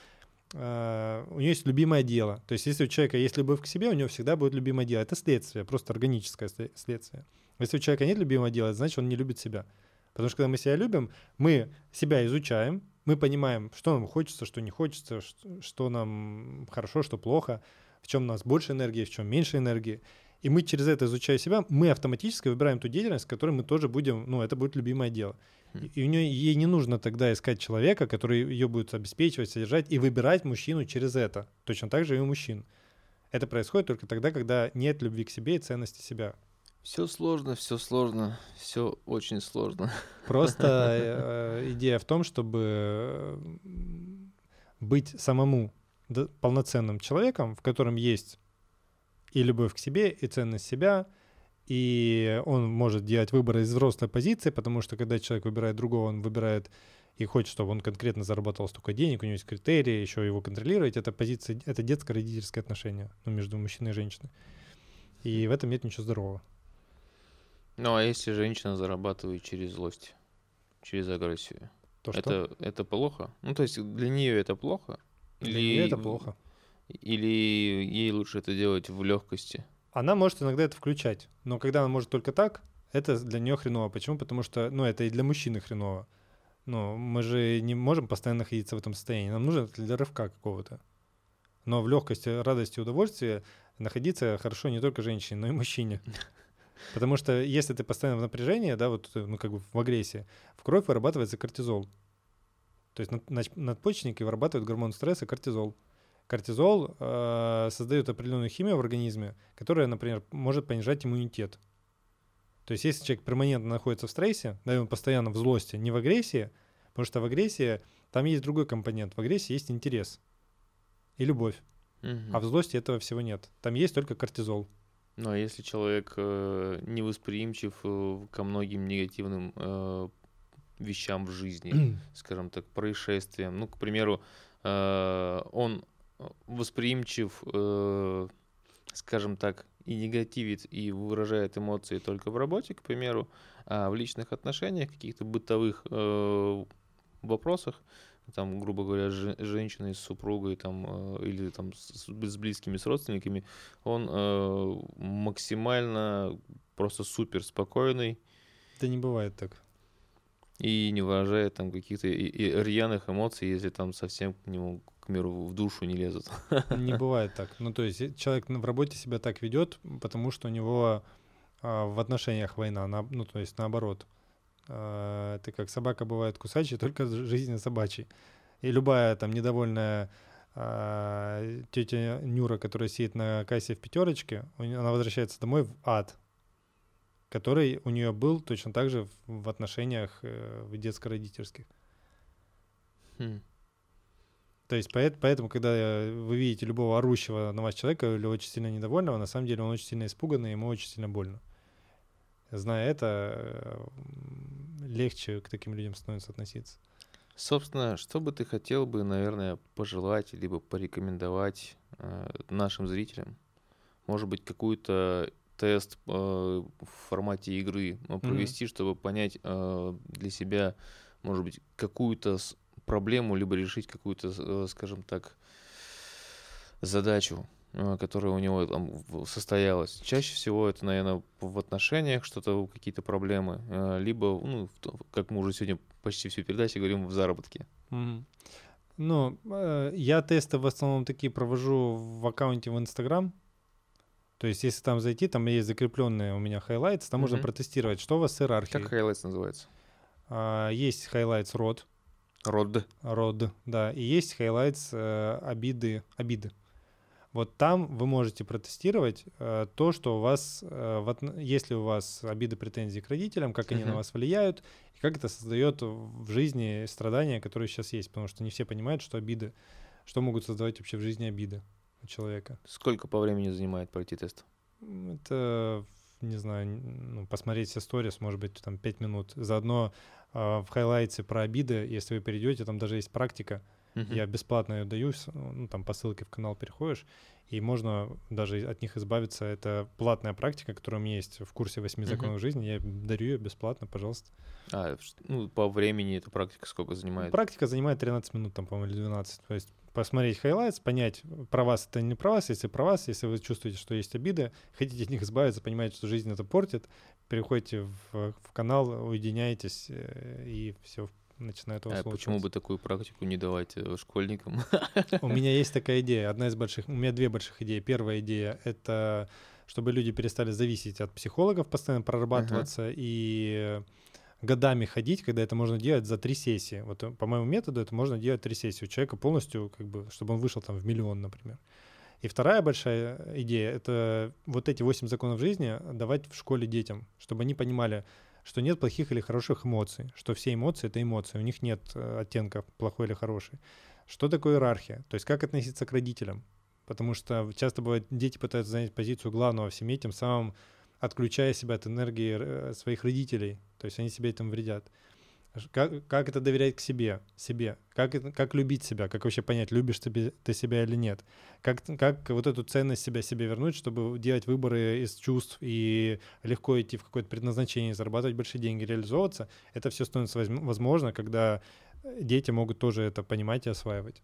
Uh, у нее есть любимое дело. То есть, если у человека есть любовь к себе, у него всегда будет любимое дело. Это следствие, просто органическое следствие. Если у человека нет любимого дела, значит, он не любит себя. Потому что когда мы себя любим, мы себя изучаем, мы понимаем, что нам хочется, что не хочется, что нам хорошо, что плохо, в чем у нас больше энергии, в чем меньше энергии. И мы через это, изучая себя, мы автоматически выбираем ту деятельность, которой мы тоже будем, ну, это будет любимое дело. Хм. И у нее, ей не нужно тогда искать человека, который ее будет обеспечивать, содержать и выбирать мужчину через это. Точно так же и у мужчин. Это происходит только тогда, когда нет любви к себе и ценности себя. Все сложно, все сложно, все очень сложно. Просто э, идея в том, чтобы быть самому полноценным человеком, в котором есть и любовь к себе, и ценность себя, и он может делать выборы из взрослой позиции, потому что когда человек выбирает другого, он выбирает и хочет, чтобы он конкретно заработал столько денег, у него есть критерии, еще его контролировать, это позиция, это детско-родительское отношение ну, между мужчиной и женщиной. И в этом нет ничего здорового. Ну, а если женщина зарабатывает через злость, через агрессию? То что? Это, это плохо? Ну, то есть для нее это плохо? Для или, нее это плохо. Или ей лучше это делать в легкости? Она может иногда это включать, но когда она может только так, это для нее хреново. Почему? Потому что, ну, это и для мужчины хреново. Ну, мы же не можем постоянно находиться в этом состоянии. Нам нужно для рывка какого-то. Но в легкости, радости, удовольствии находиться хорошо не только женщине, но и мужчине. Потому что если ты постоянно в напряжении, да, вот, ну, как бы в агрессии, в кровь вырабатывается кортизол. То есть над, надпочечники вырабатывают гормон стресса кортизол. Кортизол э, создает определенную химию в организме, которая, например, может понижать иммунитет. То есть если человек перманентно находится в стрессе, да, и он постоянно в злости, не в агрессии, потому что в агрессии там есть другой компонент. В агрессии есть интерес и любовь. Мгм. А в злости этого всего нет. Там есть только кортизол. Ну, а если человек э, невосприимчив э, ко многим негативным э, вещам в жизни, скажем так, происшествиям, ну, к примеру, э, он восприимчив, э, скажем так, и негативит, и выражает эмоции только в работе, к примеру, а в личных отношениях, каких-то бытовых э, вопросах, там, грубо говоря, же- женщиной, с супругой, там, э, или там с, с близкими, с родственниками, он э, максимально просто супер спокойный Это не бывает так. и не выражает там каких-то рьяных эмоций, если там совсем к нему, миру, в душу не лезут. Не бывает так. Ну, то есть э, человек в работе себя так ведет, потому что у него а, в отношениях война, на- ну, то есть наоборот. А, Это как собака бывает кусачей, только жизнь собачьей. И любая там недовольная а, тетя Нюра, которая сидит на кассе в пятерочке, она возвращается домой в ад, который у нее был точно так же в- в отношениях э, в детско-родительских. Хм. То есть поэт- поэтому, когда э, вы видите любого орущего на вас человека или очень сильно недовольного, на самом деле он очень сильно испуганный, ему очень сильно больно. Зная это, э, легче к таким людям становится относиться. Собственно, что бы ты хотел бы, наверное, пожелать либо порекомендовать э, нашим зрителям? Может быть, какой-то тест э, в формате игры э, провести, чтобы понять э, для себя, может быть, какую-то проблему, либо решить какую-то, э, скажем так, задачу, э, которая у него там состоялась. Чаще всего это, наверное, в отношениях что-то, какие-то проблемы, э, либо, ну, как мы уже сегодня почти всю передачу говорим, в заработке. Ну, э, я тесты в основном такие провожу в аккаунте в Инстаграм. То есть, если там зайти, там есть закрепленные у меня highlights, там можно Мгм. протестировать, что у вас с иерархией. Как highlights называется? А, Есть highlights род, Род. род, да, и есть highlights э, обиды, обиды. Вот там вы можете протестировать э, то, что у вас, э, в отно- если у вас обиды, претензии к родителям, как они на Мгм. вас влияют, и как это создает в жизни страдания, которые сейчас есть, потому что не все понимают, что обиды, что могут создавать вообще в жизни обиды у человека. Сколько по времени занимает пройти тест? Это, не знаю, ну, посмотреть все сторис, может быть, там 5 минут. Заодно в хайлайте про обиды, если вы перейдете, там даже есть практика, Мгм. я бесплатно ее даю, ну, там по ссылке в канал переходишь, и можно даже от них избавиться. Это платная практика, которая у меня есть в курсе восьми законов жизни. Я дарю ее бесплатно, пожалуйста. А, ну, по времени эта практика сколько занимает? Практика занимает 13 минут, там, по-моему, или 12. То есть посмотреть highlights, понять, про вас это не про вас, если про вас, если вы чувствуете, что есть обиды, хотите от них избавиться, понимаете, что жизнь это портит, переходите в, в канал, уединяетесь, э, и все начинает у вас А почему улучшаться. бы такую практику не давать э, школьникам? У меня есть такая идея, одна из больших, у меня две больших идеи. Первая идея — это чтобы люди перестали зависеть от психологов, постоянно прорабатываться и годами ходить, когда это можно делать за три сессии. Вот э, по моему методу это можно делать три сессии у человека полностью, как бы, чтобы он вышел там в миллион, например. И вторая большая идея — это вот эти восемь законов жизни давать в школе детям, чтобы они понимали, что нет плохих или хороших эмоций, что все эмоции — это эмоции, у них нет э, оттенка плохой или хороший. Что такое иерархия? То есть как относиться к родителям? Потому что часто бывает, дети пытаются занять позицию главного в семье, тем самым отключая себя от энергии э, своих родителей. То есть они себе этим вредят. Как, как это доверять к себе, себе? Как, как любить себя? Как вообще понять, любишь ты, ты себя или нет? Как, как вот эту ценность себя себе вернуть, чтобы делать выборы из чувств и легко идти в какое-то предназначение, зарабатывать большие деньги, реализовываться? Это все становится возм- возможно, когда э, дети могут тоже это понимать и осваивать.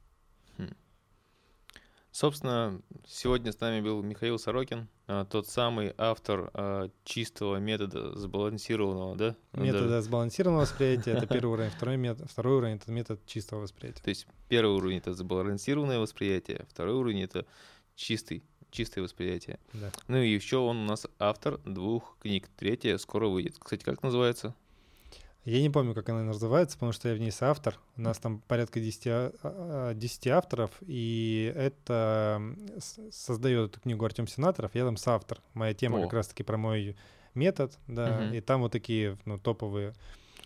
Собственно, сегодня с нами был Михаил Сорокин, а, тот самый автор а, чистого метода сбалансированного, да? Метода Даже- сбалансированного восприятия — это первый уровень. Второй, метод, второй уровень — это метод чистого восприятия. То есть первый уровень это сбалансированное восприятие, второй уровень это чистый, чистое восприятие. Да. Ну и еще он у нас автор двух книг. Третья скоро выйдет. Кстати, как называется? Я не помню, как она называется, потому что я в ней соавтор. У нас там порядка 10, а- а- 10 авторов, и это создает эту книгу Артем Сенаторов, я там соавтор. Моя тема О. как раз-таки про мой метод, да, Мгм. и там вот такие, ну, топовые.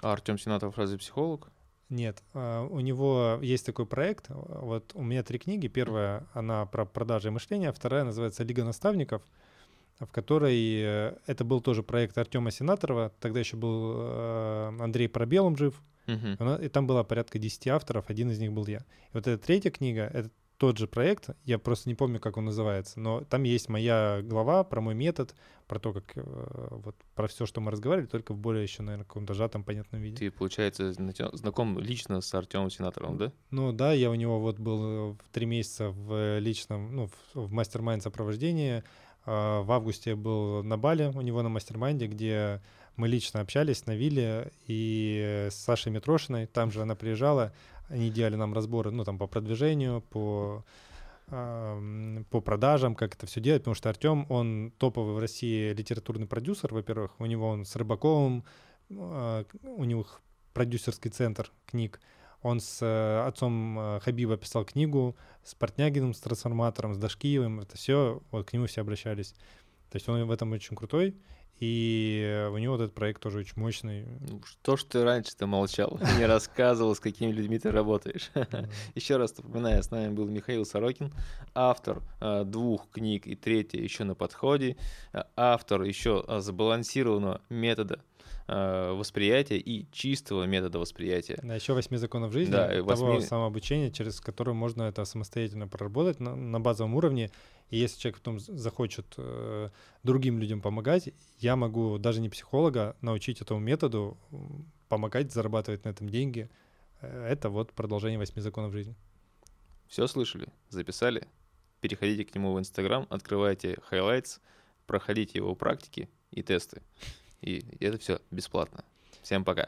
А Артем Сенатов разве психолог? Нет, а, у него есть такой проект. а, Вот у меня три книги. Первая она про продажи и мышление, вторая называется Лига наставников, в которой э, это был тоже проект Артема Сенаторова. Тогда еще был э, Андрей Пробелом жив. Нас- И там было порядка 10 авторов, один из них был я. И вот эта третья книга, это тот же проект, я просто не помню, как он называется, но там есть моя глава про мой метод, про то, как э, вот про все, что мы разговаривали, только в более еще, наверное, каком-то сжатом, понятном виде. Ты, получается, знаком лично с Артемом Сенатором, да? Ну да, я у него вот был в три месяца в личном, ну, в, в мастер-майнд сопровождении. А, В августе я был на Бали у него на mastermind е, где мы лично общались на вилле и с Сашей Митрошиной. Там же она приезжала, они делали нам разборы, ну, там, по продвижению, по по продажам, как это все делать, потому что Артем, он топовый в России литературный продюсер, во-первых, у него он с Рыбаковым, а, у него продюсерский центр книг, он с э, отцом э, Хабиба писал книгу, с Портнягиным, с трансформатором, с Дашкиевым. Это все, вот к нему все обращались. То есть он в этом очень крутой. И у него вот этот проект тоже очень мощный. Ну, Что ж ты раньше-то молчал, не рассказывал, с какими людьми ты работаешь. Еще раз напоминаю, с нами был Михаил Сорокин, автор э, двух книг и третья еще на подходе, автор еще сбалансированного метода восприятия и чистого метода восприятия. Да, еще восьми законов жизни, Да, того восьми- самообучения, через которое можно это самостоятельно проработать на, на базовом уровне. И если человек потом захочет э, другим людям помогать, я могу даже не психолога научить этому методу помогать зарабатывать на этом деньги. Э, Это вот продолжение восьми законов жизни. Все слышали? Записали? Переходите к нему в Инстаграм, открывайте highlights, проходите его практики и тесты. И это все бесплатно. Всем пока.